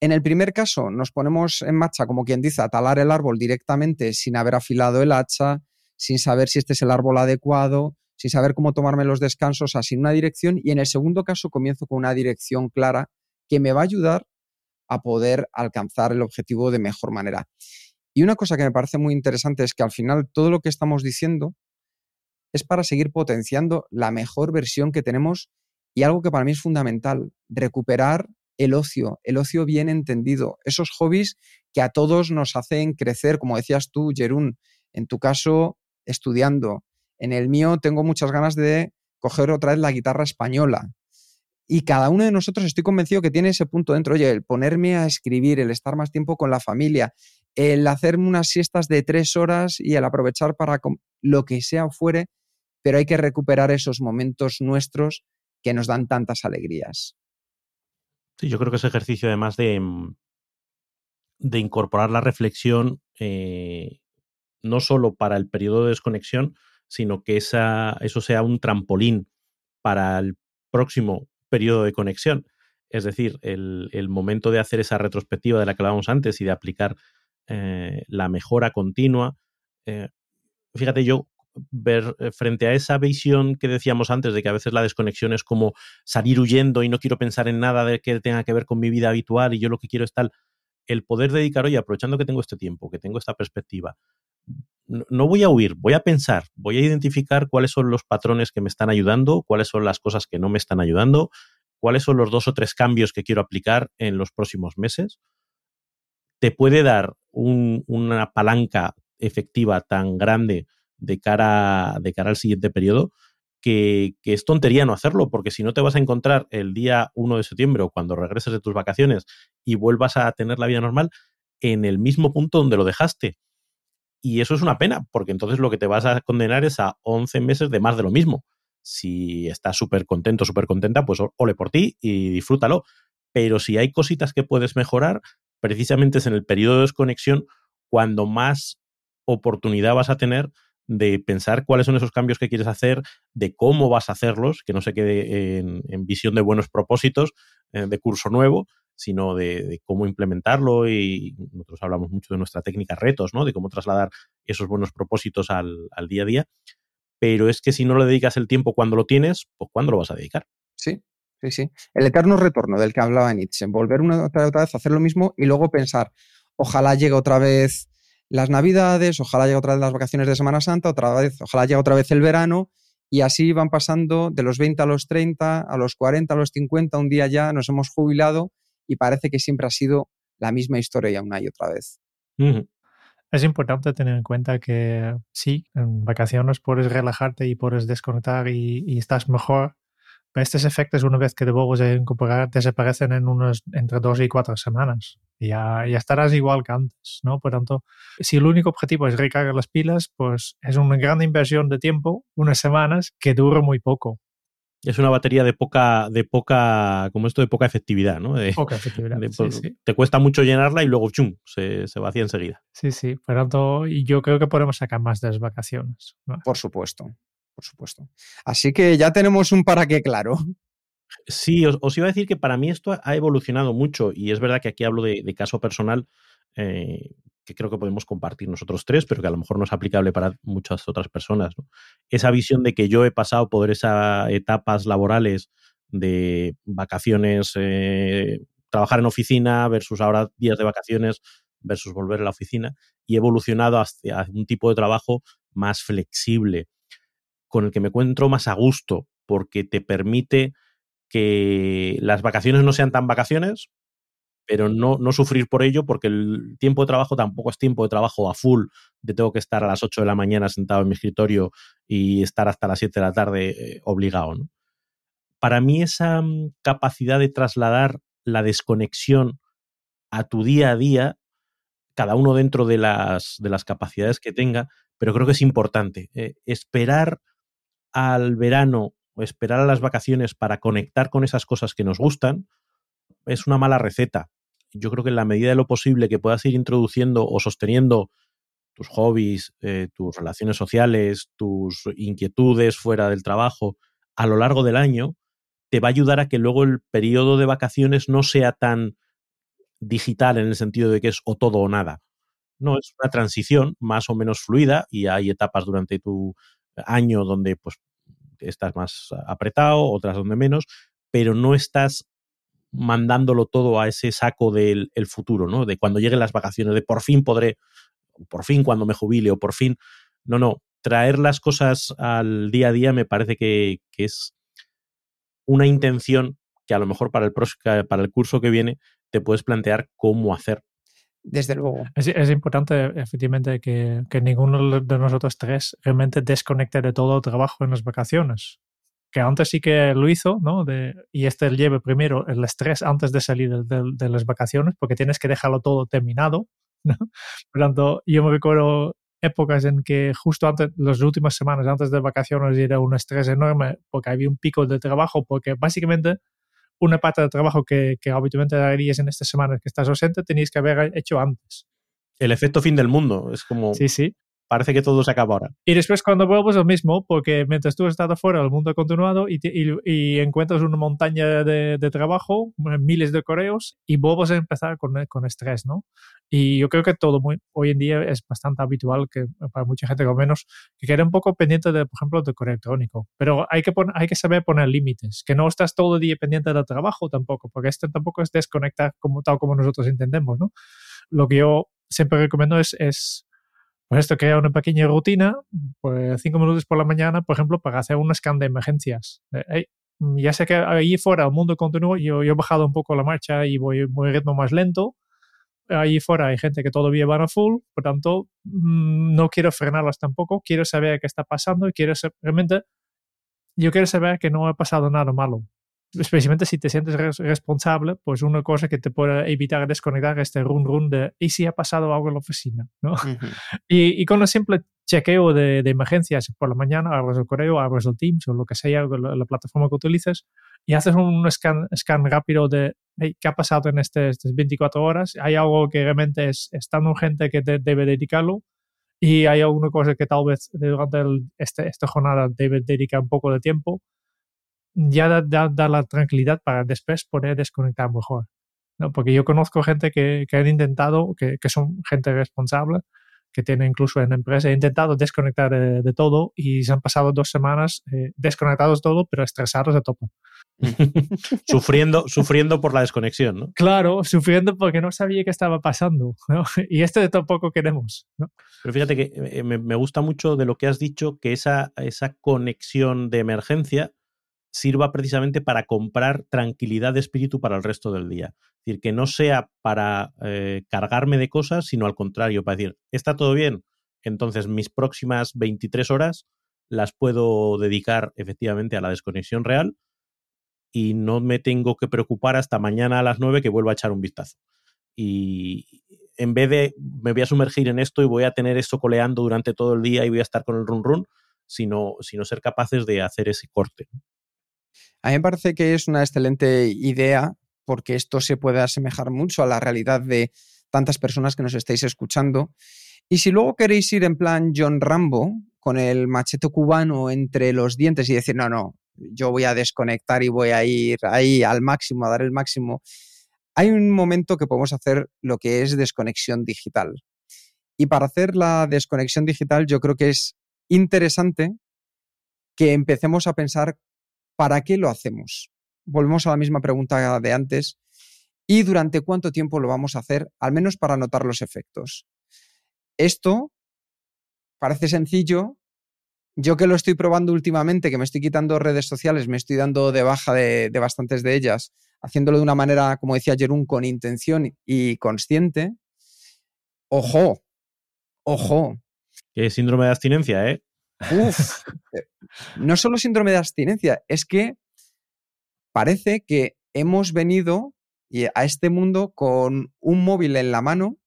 En el primer caso nos ponemos en marcha, como quien dice, a talar el árbol directamente sin haber afilado el hacha, sin saber si este es el árbol adecuado, sin saber cómo tomarme los descansos, así sin una dirección. Y en el segundo caso comienzo con una dirección clara que me va a ayudar a poder alcanzar el objetivo de mejor manera. Y una cosa que me parece muy interesante es que al final todo lo que estamos diciendo es para seguir potenciando la mejor versión que tenemos y algo que para mí es fundamental, recuperar el ocio, el ocio bien entendido, esos hobbies que a todos nos hacen crecer, como decías tú, Jerún, en tu caso, estudiando. En el mío tengo muchas ganas de coger otra vez la guitarra española. Y cada uno de nosotros estoy convencido que tiene ese punto dentro. Oye, el ponerme a escribir, el estar más tiempo con la familia, el hacerme unas siestas de tres horas y el aprovechar para lo que sea fuere, pero hay que recuperar esos momentos nuestros que nos dan tantas alegrías. Sí, yo creo que ese ejercicio además de, mm, de incorporar la reflexión eh, no solo para el periodo de desconexión, sino que esa, eso sea un trampolín para el próximo periodo de conexión. Es decir, el, momento de hacer esa retrospectiva de la que hablábamos antes y de aplicar eh, la mejora continua. Eh, fíjate, yo ver eh, frente a esa visión que decíamos antes de que a veces la desconexión es como salir huyendo y no quiero pensar en nada de que tenga que ver con mi vida habitual y yo lo que quiero es tal, el poder dedicar, oye, aprovechando que tengo este tiempo, que tengo esta perspectiva, no voy a huir, voy a pensar, voy a identificar cuáles son los patrones que me están ayudando, cuáles son las cosas que no me están ayudando, cuáles son los dos o tres cambios que quiero aplicar en los próximos meses. Te puede dar una palanca efectiva tan grande de cara, cara al siguiente periodo que, que, es tontería no hacerlo, porque si no te vas a encontrar el día 1 de septiembre o cuando regreses de tus vacaciones y vuelvas a tener la vida normal en el mismo punto donde lo dejaste Y eso es una pena, porque entonces lo que te vas a condenar es a 11 meses de más de lo mismo. Si estás súper contento, súper contenta, pues ole por ti y disfrútalo. Pero si hay cositas que puedes mejorar, precisamente es en el periodo de desconexión cuando más oportunidad vas a tener de pensar cuáles son esos cambios que quieres hacer, de cómo vas a hacerlos, que no se quede en, visión de buenos propósitos eh, de curso nuevo, sino de, cómo implementarlo y nosotros hablamos mucho de nuestra técnica retos, ¿no? De cómo trasladar esos buenos propósitos al, día a día. Pero es que si no le dedicas el tiempo cuando lo tienes, pues ¿cuándo lo vas a dedicar? Sí, sí, sí. El eterno retorno del que hablaba Nietzsche, volver una otra, otra vez a hacer lo mismo y luego pensar, ojalá llegue otra vez las navidades, ojalá llegue otra vez las vacaciones de Semana Santa, otra vez, ojalá llegue otra vez el verano y así van pasando de los 20 a los 30, a los 40, a los 50, un día ya nos hemos jubilado y parece que siempre ha sido la misma historia una y otra vez. Es importante tener en cuenta que sí, en vacaciones puedes relajarte y puedes desconectar y, estás mejor estos efectos, una vez que te vuelves a incorporar, desaparecen en unos entre dos y cuatro semanas. Y ya, ya estarás igual que antes, ¿no? Por tanto, si el único objetivo es recargar las pilas, pues es una gran inversión de tiempo, unas semanas, que dura muy poco. Es una batería de poca, de poca, como esto, de poca efectividad, ¿no? De, poca efectividad. Te cuesta mucho llenarla y luego chum, se, se vacía enseguida. Sí, sí. Por tanto, yo creo que podemos sacar más de las vacaciones. Por supuesto por supuesto. Así que ya tenemos un para qué claro. Sí, os, iba a decir que para mí esto ha evolucionado mucho y es verdad que aquí hablo de, caso personal eh, que creo que podemos compartir nosotros tres, pero que a lo mejor no es aplicable para muchas otras personas. Esa visión de que yo he pasado por esas etapas laborales de vacaciones, eh, trabajar en oficina versus ahora días de vacaciones versus volver a la oficina y he evolucionado hacia un tipo de trabajo más flexible, con el que me encuentro más a gusto, porque te permite que las vacaciones no sean tan vacaciones, pero no, no sufrir por ello, porque el tiempo de trabajo tampoco es tiempo de trabajo a full, de tengo que estar a las 8 de la mañana sentado en mi escritorio y estar hasta las 7 de la tarde eh, obligado. Para mí esa mm, capacidad de trasladar la desconexión a tu día a día, cada uno dentro de las, de las capacidades que tenga, pero creo que es importante. Eh, esperar al verano o esperar a las vacaciones para conectar con esas cosas que nos gustan, es una mala receta. Yo creo que en la medida de lo posible que puedas ir introduciendo o sosteniendo tus hobbies, eh, tus relaciones sociales, tus inquietudes fuera del trabajo a lo largo del año, te va a ayudar a que luego el periodo de vacaciones no sea tan digital en el sentido de que es o todo o nada. No, es una transición más o menos fluida y hay etapas durante tu año donde pues estás más apretado, otras donde menos, pero no estás mandándolo todo a ese saco del futuro, ¿no? De cuando lleguen las vacaciones, de por fin podré, por fin cuando me jubile, o por fin. No, no. Traer las cosas al día a día me parece que, que es una intención que a lo mejor para el, para el curso que viene te puedes plantear cómo hacer desde luego. Es, importante, efectivamente, que, ninguno de nosotros tres realmente desconecte de todo el trabajo en las vacaciones. Que antes sí que lo hizo, ¿no? De, y este lleve primero el estrés antes de salir de, las vacaciones, porque tienes que dejarlo todo terminado. ¿no? Por tanto, yo me recuerdo épocas en que justo antes, las últimas semanas antes de vacaciones era un estrés enorme porque había un pico de trabajo, porque básicamente una parte del trabajo que, que habitualmente harías en estas semanas que estás ausente, tenéis que haber hecho antes. El efecto fin del mundo, es como... Sí, sí parece que todo se acaba ahora. Y después cuando vuelves lo mismo, porque mientras tú has estado fuera, el mundo continuado y, y, encuentras una montaña de, de, trabajo, miles de correos y vuelves a empezar con, con estrés, ¿no? Y yo creo que todo muy, hoy en día es bastante habitual que para mucha gente, al menos, que quede un poco pendiente, de, por ejemplo, del correo electrónico. Pero hay que, poner, hay que saber poner límites, que no estás todo el día pendiente del trabajo tampoco, porque esto tampoco es desconectar como, tal como nosotros entendemos, ¿no? Lo que yo siempre recomiendo es, es pues esto crea una pequeña rutina, pues cinco minutos por la mañana, por ejemplo, para hacer un scan de emergencias. ya sé que ahí fuera el mundo continúa, yo, yo he bajado un poco la marcha y voy, a ritmo más lento. Ahí fuera hay gente que todavía va a full, por tanto, mm, no quiero frenarlas tampoco, quiero saber qué está pasando y quiero realmente, yo quiero saber que no ha pasado nada malo. Especialmente si te sientes responsable, pues una cosa que te puede evitar desconectar este run run de ¿y si ha pasado algo en la oficina? ¿no? y, con un simple chequeo de, emergencias por la mañana, abres el correo, abres el Teams o lo que sea, la, plataforma que utilices, y haces un scan, scan rápido de qué ha pasado en este, estas 24 horas, hay algo que realmente es, tan urgente que te, debe dedicarlo, y hay alguna cosa que tal vez durante este, esta jornada debe dedicar un poco de tiempo ya da, la tranquilidad para después poder desconectar mejor. ¿no? Porque yo conozco gente que, que han intentado, que, que, son gente responsable, que tiene incluso en empresa, han intentado desconectar de, todo y se han pasado dos semanas eh, desconectados todo, pero estresados de topo. sufriendo, sufriendo por la desconexión, ¿no? Claro, sufriendo porque no sabía qué estaba pasando, ¿no? Y esto tampoco queremos, ¿no? Pero fíjate que eh, me, me, gusta mucho de lo que has dicho, que esa, esa conexión de emergencia sirva precisamente para comprar tranquilidad de espíritu para el resto del día. Es decir, que no sea para eh, cargarme de cosas, sino al contrario, para decir, ¿está todo bien? Entonces mis próximas 23 horas las puedo dedicar efectivamente a la desconexión real y no me tengo que preocupar hasta mañana a las 9 que vuelva a echar un vistazo. Y en vez de me voy a sumergir en esto y voy a tener esto coleando durante todo el día y voy a estar con el run run, sino, sino ser capaces de hacer ese corte. A mí me parece que es una excelente idea porque esto se puede asemejar mucho a la realidad de tantas personas que nos estáis escuchando. Y si luego queréis ir en plan John Rambo, con el machete cubano entre los dientes y decir, no, no, yo voy a desconectar y voy a ir ahí al máximo, a dar el máximo, hay un momento que podemos hacer lo que es desconexión digital. Y para hacer la desconexión digital yo creo que es interesante que empecemos a pensar ¿para qué lo hacemos? Volvemos a la misma pregunta de antes. ¿Y durante cuánto tiempo lo vamos a hacer? Al menos para notar los efectos. Esto parece sencillo. Yo que lo estoy probando últimamente, que me estoy quitando redes sociales, me estoy dando de baja de, bastantes de ellas, haciéndolo de una manera, como decía Jerún, con intención y consciente. Ojo, ojo. Qué síndrome de abstinencia, ¿eh? Uf, no solo síndrome de abstinencia, es que parece que hemos venido a este mundo con un móvil en la mano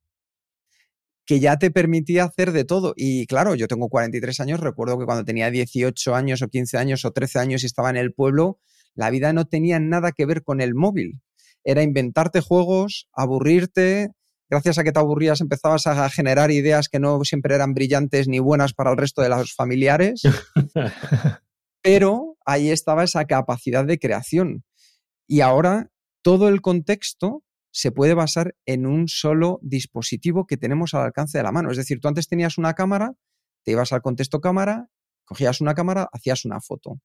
que ya te permitía hacer de todo. Y claro, yo tengo 43 años, recuerdo que cuando tenía 18 años o 15 años o 13 años y estaba en el pueblo, la vida no tenía nada que ver con el móvil. Era inventarte juegos, aburrirte, gracias a que te aburrías empezabas a generar ideas que no siempre eran brillantes ni buenas para el resto de los familiares, pero ahí estaba esa capacidad de creación. Y ahora todo el contexto se puede basar en un solo dispositivo que tenemos al alcance de la mano. Es decir, tú antes tenías una cámara, te ibas al contexto cámara, cogías una cámara, hacías una foto.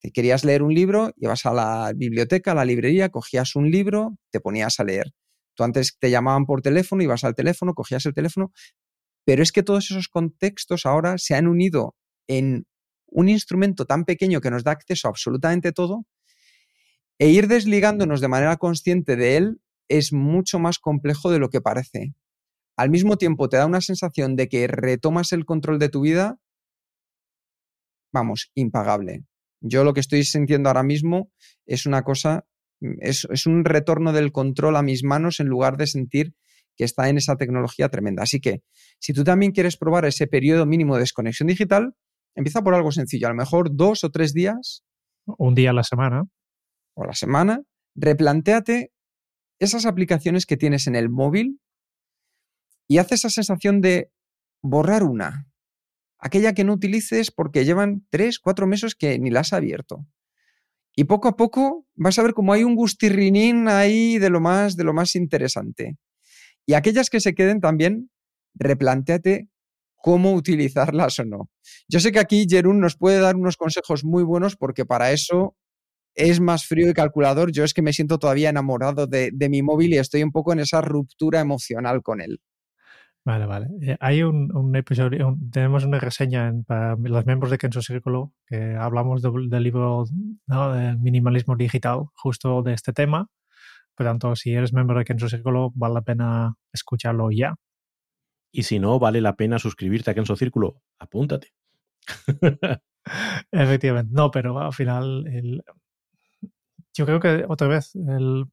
Te querías leer un libro, ibas a la biblioteca, a la librería, cogías un libro, te ponías a leer. Tú antes te llamaban por teléfono, ibas al teléfono, cogías el teléfono, pero es que todos esos contextos ahora se han unido en un instrumento tan pequeño que nos da acceso a absolutamente todo e ir desligándonos de manera consciente de él es mucho más complejo de lo que parece. Al mismo tiempo te da una sensación de que retomas el control de tu vida, vamos, impagable. Yo lo que estoy sintiendo ahora mismo es una cosa Mm, es, un retorno del control a mis manos en lugar de sentir que está en esa tecnología tremenda. Así que si tú también quieres probar ese periodo mínimo de desconexión digital, empieza por algo sencillo, a lo mejor dos o tres días. Un día a la semana. O la semana. Replantéate esas aplicaciones que tienes en el móvil y haz esa sensación de borrar una. Aquella que no utilices porque llevan tres, cuatro meses que ni la has abierto. Y poco a poco vas a ver cómo hay un gustirrinín ahí de lo más, de lo más interesante. Y aquellas que se queden también, replanteate cómo utilizarlas o no. Yo sé que aquí Jerún nos puede dar unos consejos muy buenos porque para eso es más frío y calculador. Yo es que me siento todavía enamorado de, de mi móvil y estoy un poco en esa ruptura emocional con él. Vale, vale. Eh, hay un, episodio, tenemos una reseña para los miembros de Kenzo Círculo que hablamos del libro ¿no? del minimalismo digital, justo de este tema. Por tanto, si eres miembro de Kenzo Círculo, vale la pena escucharlo ya. Y si no, vale la pena suscribirte a Kenzo Círculo. Apúntate. Efectivamente. No, pero al final yo creo que otra vez,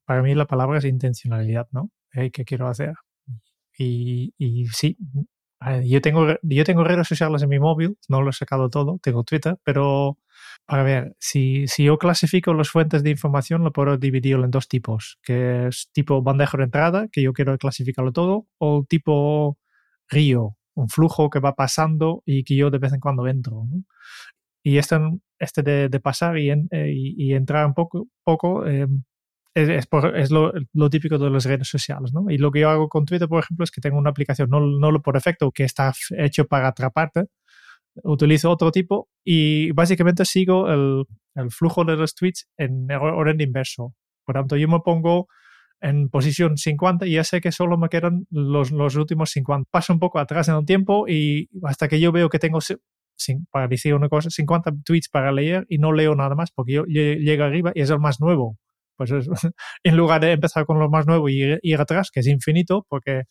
para mí la palabra es intencionalidad, ¿no? ¿Qué quiero hacer? Y, sí, yo tengo, yo tengo redes sociales en mi móvil, no lo he sacado todo, tengo Twitter, pero a ver, si, si yo clasifico las fuentes de información, lo puedo dividir en dos tipos, que es tipo bandeja de entrada, que yo quiero clasificarlo todo, o tipo río, un flujo que va pasando y que yo de vez en cuando entro. Y este, este de, pasar y, eh, y, entrar un poco, poco eh, es, es, lo, lo, típico de las redes sociales, ¿no? Y lo que yo hago con Twitter, por ejemplo, es que tengo una aplicación, no, no por efecto, que está hecho para atraparte, utilizo otro tipo y básicamente sigo el, el flujo de los tweets en orden inverso. Por tanto, yo me pongo en posición 50 y ya sé que solo me quedan los, los últimos 50. Paso un poco atrás en el tiempo y hasta que yo veo que tengo, para decir una cosa, 50 tweets para leer y no leo nada más porque yo llego arriba y es el más nuevo pues en lugar de empezar con lo más nuevo y ir, atrás, que es infinito, porque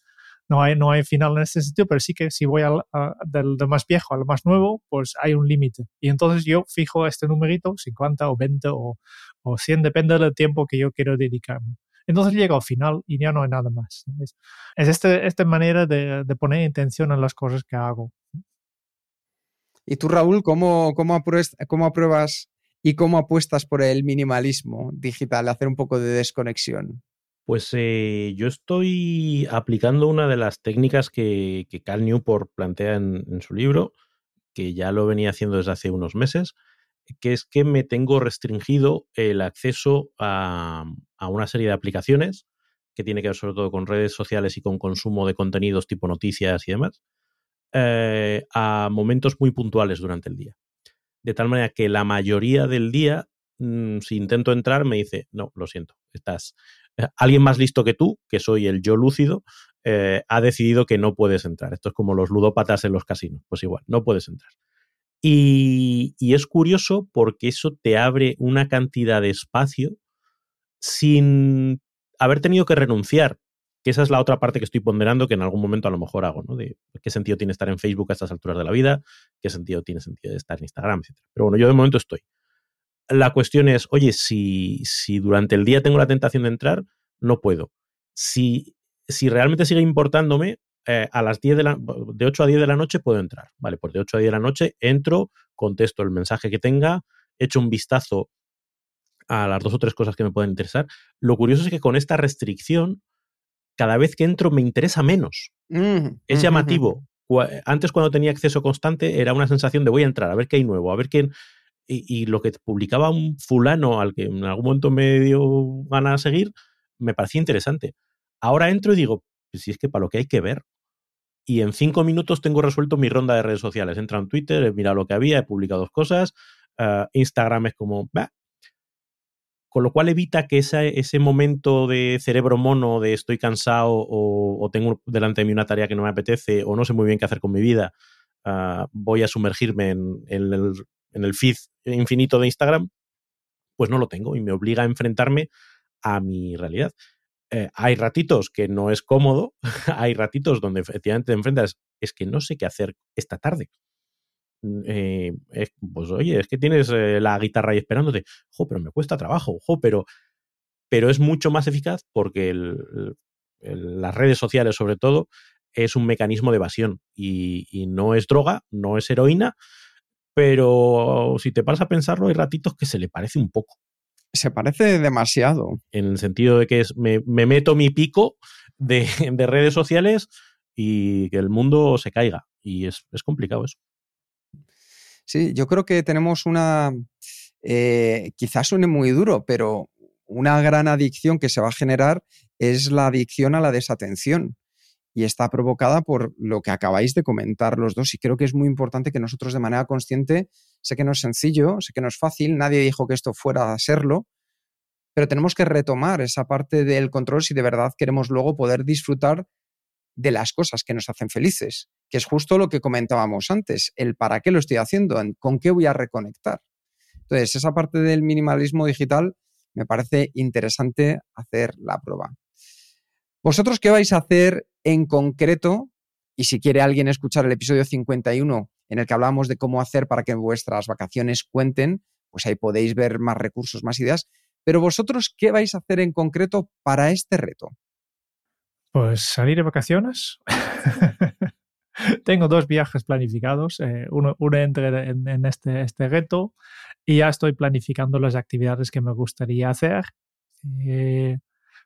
no hay, no hay final en ese sitio, pero sí que si voy al, del, más viejo al más nuevo, pues hay un límite. Y entonces yo fijo este numerito, 50 o 20 o, o 100, depende del tiempo que yo quiero dedicarme. Entonces llego al final y ya no hay nada más. Es, es este, esta manera de, de, poner intención en las cosas que hago. ¿Y tú, Raúl, cómo, cómo, apruebas, cómo apruebas ¿Y cómo apuestas por el minimalismo digital, hacer un poco de desconexión? Pues eh, yo estoy aplicando una de las técnicas que, Cal Newport plantea en, su libro, que ya lo venía haciendo desde hace unos meses, que es que me tengo restringido el acceso a, una serie de aplicaciones que tiene que ver sobre todo con redes sociales y con consumo de contenidos tipo noticias y demás, eh, a momentos muy puntuales durante el día de tal manera que la mayoría del día, mm, si intento entrar, me dice, no, lo siento, estás... Eh, alguien más listo que tú, que soy el yo lúcido, eh, ha decidido que no puedes entrar. Esto es como los ludópatas en los casinos. Pues igual, no puedes entrar. Y, y, es curioso porque eso te abre una cantidad de espacio sin haber tenido que renunciar que esa es la otra parte que estoy ponderando que en algún momento a lo mejor hago, ¿no? De qué sentido tiene estar en Facebook a estas alturas de la vida, qué sentido tiene sentido estar en Instagram, etc. Pero bueno, yo de momento estoy. La cuestión es, oye, si, si durante el día tengo la tentación de entrar, no puedo. Si, si realmente sigue importándome, eh, a las 10 de, la, de 8 a 10 de la noche puedo entrar. Vale, pues de 8 a 10 de la noche entro, contesto el mensaje que tenga, echo un vistazo a las dos o tres cosas que me pueden interesar. Lo curioso es que con esta restricción cada vez que entro me interesa menos. es llamativo. Antes cuando tenía acceso constante era una sensación de voy a entrar, a ver qué hay nuevo, a ver quién... Y, lo que publicaba un fulano al que en algún momento me dio ganas de seguir, me parecía interesante. Ahora entro y digo, pues si es que para lo que hay que ver. Y en cinco minutos tengo resuelto mi ronda de redes sociales. Entra en Twitter, he mirado lo que había, he publicado dos cosas. Ah, Instagram es como, con lo cual evita que ese momento de cerebro mono, de estoy cansado o, tengo delante de mí una tarea que no me apetece o no sé muy bien qué hacer con mi vida, ah, voy a sumergirme en, el, feed infinito de Instagram, pues no lo tengo y me obliga a enfrentarme a mi realidad. Eh, hay ratitos que no es cómodo, hay ratitos donde efectivamente te enfrentas, es que no sé qué hacer esta tarde. Eh, pues oye, es que tienes eh, la guitarra ahí esperándote, jo, pero me cuesta trabajo, jo, pero, pero es mucho más eficaz porque las redes sociales sobre todo es un mecanismo de evasión y, no es droga, no es heroína, pero si te paras a pensarlo hay ratitos que se le parece un poco. Se parece demasiado. En el sentido de que es, me, meto mi pico de, redes sociales y que el mundo se caiga. Y es complicado eso. Sí, yo creo que tenemos una, eh, quizás suene muy duro, pero una gran adicción que se va a generar es la adicción a la desatención. Y está provocada por lo que acabáis de comentar los dos. Y creo que es muy importante que nosotros de manera consciente, sé que no es sencillo, sé que no es fácil, nadie dijo que esto fuera a serlo, pero tenemos que retomar esa parte del control si de verdad queremos luego poder disfrutar de las cosas que nos hacen felices que es justo lo que comentábamos antes, el para qué lo estoy haciendo, con qué voy a reconectar. Entonces, esa parte del minimalismo digital me parece interesante hacer la prueba. ¿Vosotros qué vais a hacer en concreto? Y si quiere alguien escuchar el episodio 51 en el que hablamos de cómo hacer para que vuestras vacaciones cuenten, pues ahí podéis ver más recursos, más ideas. Pero vosotros, ¿qué vais a hacer en concreto para este reto? Pues salir de vacaciones. Tengo dos viajes planificados, eh, uno, uno entre en, este, este reto y ya estoy planificando las actividades que me gustaría hacer. Eh,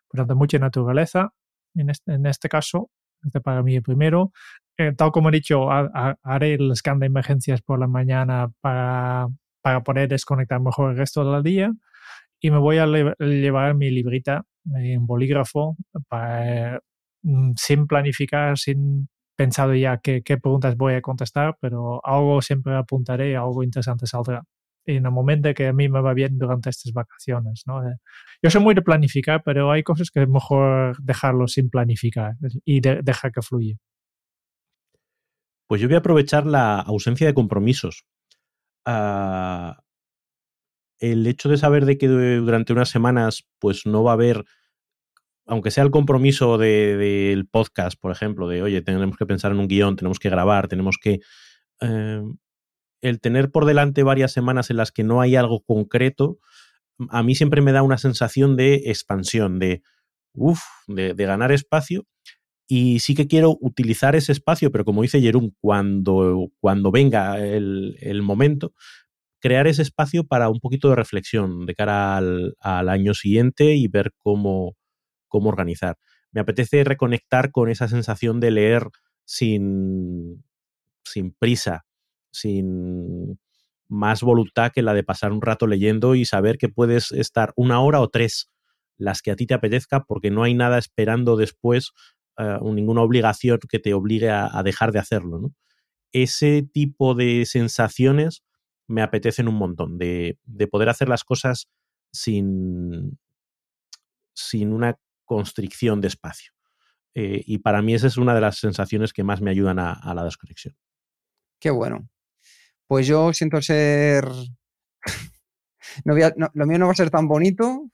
por tanto, mucha naturaleza en este, en este caso, este para mí primero. Eh, tal como he dicho, haré el scan de emergencias por la mañana para, para poder desconectar mejor el resto del día y me voy a llevar mi librita en bolígrafo para, sin planificar, sin pensado ya qué, qué, preguntas voy a contestar, pero algo siempre apuntaré, algo interesante saldrá. En el momento que a mí me va bien durante estas vacaciones. ¿no? Eh, yo soy muy de planificar, pero hay cosas que es mejor dejarlo sin planificar y dejar que fluya. Pues yo voy a aprovechar la ausencia de compromisos. Uh, el hecho de saber de que durante unas semanas pues no va a haber aunque sea el compromiso del de, podcast, por ejemplo, de, oye, tenemos que pensar en un guion, tenemos que grabar, tenemos que... Eh, el tener por delante varias semanas en las que no hay algo concreto, a mí siempre me da una sensación de expansión, de, uff, de, de, ganar espacio. Y sí que quiero utilizar ese espacio, pero como dice Jerón, cuando, cuando venga el, el, momento, crear ese espacio para un poquito de reflexión de cara al, al año siguiente y ver cómo, cómo organizar. Me apetece reconectar con esa sensación de leer sin, sin prisa, sin más voluntad que la de pasar un rato leyendo y saber que puedes estar una hora o tres las que a ti te apetezca porque no hay nada esperando después, uh, ninguna obligación que te obligue a, dejar de hacerlo. Ese tipo de sensaciones me apetecen un montón, de, de poder hacer las cosas sin, sin una constricción de espacio. Eh, y para mí esa es una de las sensaciones que más me ayudan a, a la desconexión. Qué bueno. Pues yo siento ser... no voy a, no, lo mío no va a ser tan bonito.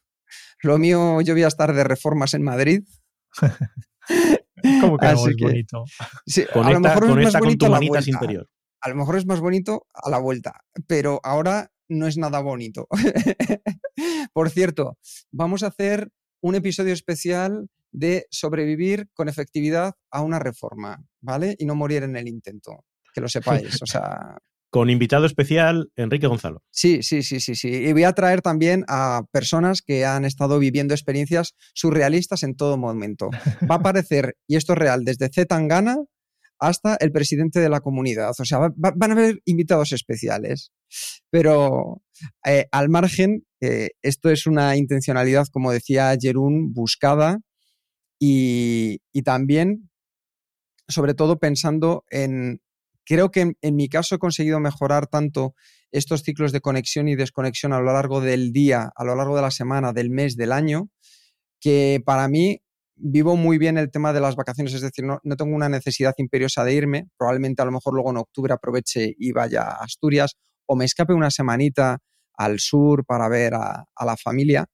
Lo mío, yo voy a estar de reformas en Madrid. ¿Cómo que no es que, bonito? Sí, conecta, a lo mejor es más bonito a la interior. A lo mejor es más bonito a la vuelta, pero ahora no es nada bonito. Por cierto, vamos a hacer un episodio especial de sobrevivir con efectividad a una reforma, ¿vale? Y no morir en el intento, que lo sepáis, o sea... Con invitado especial, Enrique Gonzalo. Sí, sí, sí, sí, sí. Y voy a traer también a personas que han estado viviendo experiencias surrealistas en todo momento. Va a aparecer, y esto es real, desde Z Tangana hasta el presidente de la comunidad. O sea, va, van a haber invitados especiales. Pero eh, al margen, eh, esto es una intencionalidad, como decía Jerún, buscada y, también, sobre todo, pensando en... Creo que en, en mi caso he conseguido mejorar tanto estos ciclos de conexión y desconexión a lo largo del día, a lo largo de la semana, del mes, del año, que para mí vivo muy bien el tema de las vacaciones, es decir, no, no, tengo una necesidad imperiosa de irme, probablemente a lo mejor luego en octubre aproveche y vaya a Asturias o me escape una semanita al sur para ver a, a la familia,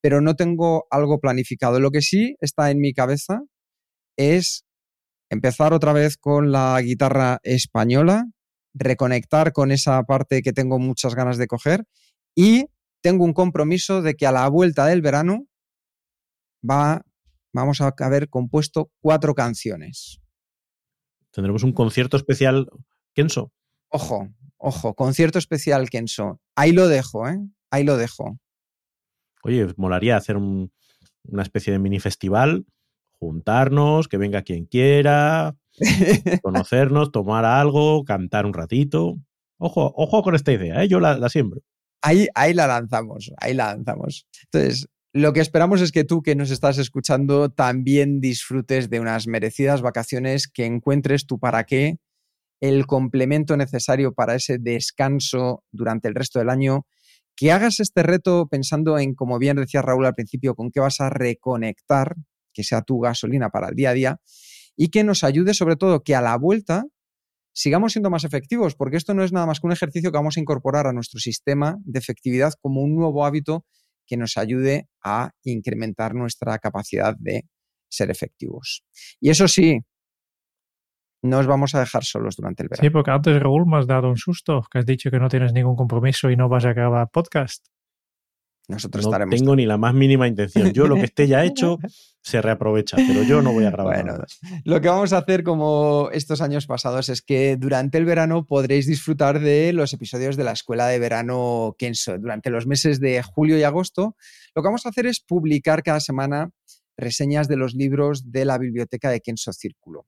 pero no tengo algo planificado. Lo que sí está en mi cabeza es empezar otra vez con la guitarra española, reconectar con esa parte que tengo muchas ganas de coger y tengo un compromiso de que a la vuelta del verano va, vamos a haber compuesto cuatro canciones. Tendremos un concierto especial, Kenso. Ojo, Ojo, concierto especial Kenso. Ahí lo dejo, ¿eh? Ahí lo dejo. Oye, molaría hacer un, una especie de mini festival, juntarnos, que venga quien quiera, conocernos, tomar algo, cantar un ratito. Ojo, ojo con esta idea, ¿eh? yo la, la siembro. Ahí, ahí la lanzamos, ahí la lanzamos. Entonces, lo que esperamos es que tú que nos estás escuchando también disfrutes de unas merecidas vacaciones, que encuentres tu para qué el complemento necesario para ese descanso durante el resto del año, que hagas este reto pensando en, como bien decía Raúl al principio, con qué vas a reconectar, que sea tu gasolina para el día a día, y que nos ayude sobre todo que a la vuelta sigamos siendo más efectivos, porque esto no es nada más que un ejercicio que vamos a incorporar a nuestro sistema de efectividad como un nuevo hábito que nos ayude a incrementar nuestra capacidad de ser efectivos. Y eso sí, no os vamos a dejar solos durante el verano. Sí, porque antes, Raúl, me has dado un susto, que has dicho que no tienes ningún compromiso y no vas a grabar podcast. Nosotros no estaremos. tengo ni la más mínima intención. Yo lo que esté ya hecho se reaprovecha, pero yo no voy a grabar Bueno, nada. Lo que vamos a hacer como estos años pasados es que durante el verano podréis disfrutar de los episodios de la escuela de verano Kenso. Durante los meses de julio y agosto, lo que vamos a hacer es publicar cada semana reseñas de los libros de la biblioteca de Kenso Círculo.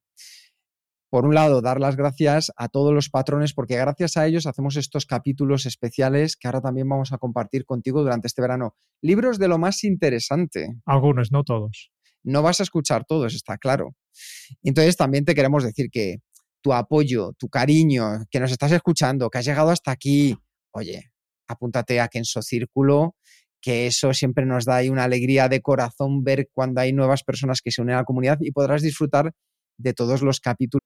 Por un lado, dar las gracias a todos los patrones porque gracias a ellos hacemos estos capítulos especiales que ahora también vamos a compartir contigo durante este verano. Libros de lo más interesante Algunos, no todos. no vas a escuchar todos, está claro. Entonces también te queremos decir que tu apoyo, tu cariño, que nos estás escuchando, que has llegado hasta aquí, oye, apúntate a Kenso Círculo, que eso siempre nos da ahí una alegría de corazón ver cuando hay nuevas personas que se unen a la comunidad y podrás disfrutar de todos los capítulos.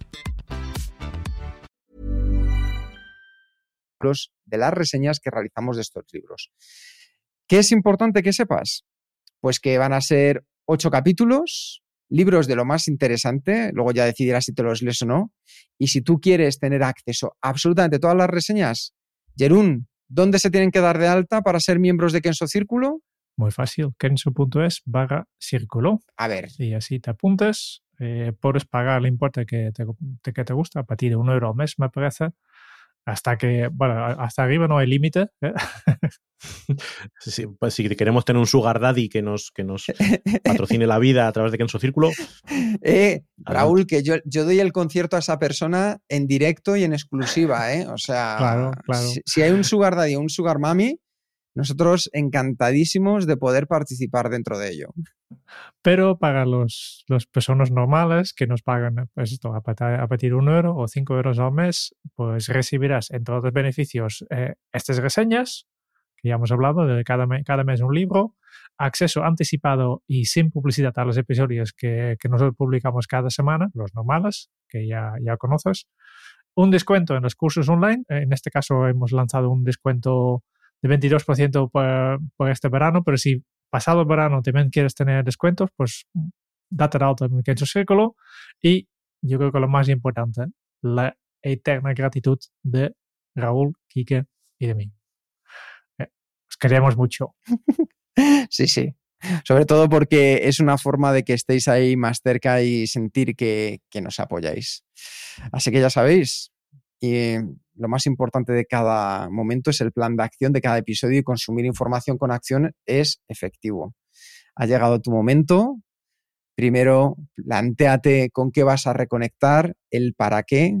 de las reseñas que realizamos de estos libros. ¿Qué es importante que sepas? Pues que van a ser ocho capítulos, libros de lo más interesante, luego ya decidirás si te los lees o no. Y si tú quieres tener acceso a absolutamente todas las reseñas, Jerún, ¿dónde se tienen que dar de alta para ser miembros de Kenso Círculo? Muy fácil. Kenso.es barra círculo. A ver, Y así te apuntas. eh, puedes pagar el importe que te, que te gusta, a partir de un euro al mes, me parece. Hasta que, bueno, hasta arriba no hay límite. ¿eh? Sí, pues si queremos tener un sugar daddy que nos, que nos patrocine la vida a través de Kenso Círculo, eh, Raúl, que yo, yo doy el concierto a esa persona en directo y en exclusiva, ¿eh? O sea, Claro, claro. Si, si hay un sugar daddy o un sugar mami, nosotros encantadísimos de poder participar dentro de ello. Pero para los, las personas normales que nos pagan pues esto, a, partir, de un euro o cinco euros al mes, pues recibirás, entre otros beneficios, eh, estas reseñas, que ya hemos hablado, de cada, cada mes un libro, acceso anticipado y sin publicidad a los episodios que, que nosotros publicamos cada semana, los normales, que ya, ya conoces, un descuento en los cursos online, en este caso hemos lanzado un descuento de 22% por, por este verano, pero si pasado el verano también quieres tener descuentos, pues date de alta en Kenzo Círculo y yo creo que lo más importante, la eterna gratitud de Raúl, Quique y de mí. Eh, os queremos mucho. Sí, sí. Sobre todo porque es una forma de que estéis ahí más cerca y sentir que, que nos apoyáis. Así que ya sabéis, y lo más importante de cada momento es el plan de acción de cada episodio y consumir información con acción es efectivo. Ha llegado tu momento. Primero, planteate con qué vas a reconectar, el para qué.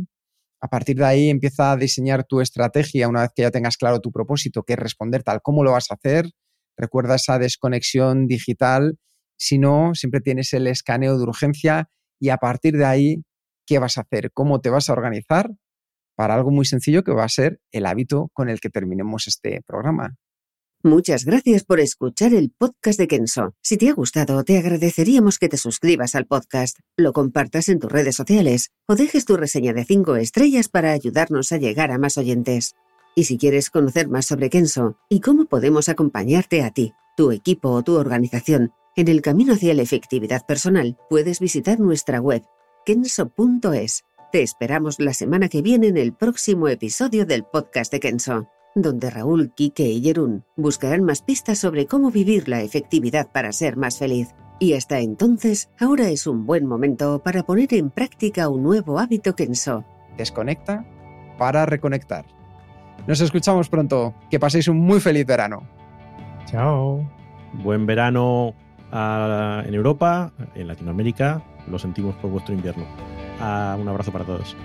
A partir de ahí empieza a diseñar tu estrategia una vez que ya tengas claro tu propósito, que es responder tal cómo lo vas a hacer. Recuerda esa desconexión digital. Si no, siempre tienes el escaneo de urgencia y a partir de ahí, ¿qué vas a hacer? ¿Cómo te vas a organizar? Para algo muy sencillo que va a ser el hábito con el que terminemos este programa. Muchas gracias por escuchar el podcast de Kenso. Si te ha gustado, te agradeceríamos que te suscribas al podcast, lo compartas en tus redes sociales o dejes tu reseña de 5 estrellas para ayudarnos a llegar a más oyentes. Y si quieres conocer más sobre Kenso y cómo podemos acompañarte a ti, tu equipo o tu organización en el camino hacia la efectividad personal, puedes visitar nuestra web kenso.es. Te esperamos la semana que viene en el próximo episodio del podcast de Kenso, donde Raúl, Quique y Jerún buscarán más pistas sobre cómo vivir la efectividad para ser más feliz. Y hasta entonces, ahora es un buen momento para poner en práctica un nuevo hábito Kenso. Desconecta para reconectar. Nos escuchamos pronto. Que paséis un muy feliz verano. Chao. buen verano ah, en Europa, en Latinoamérica. Lo sentimos por vuestro invierno. Ah, un abrazo para todos.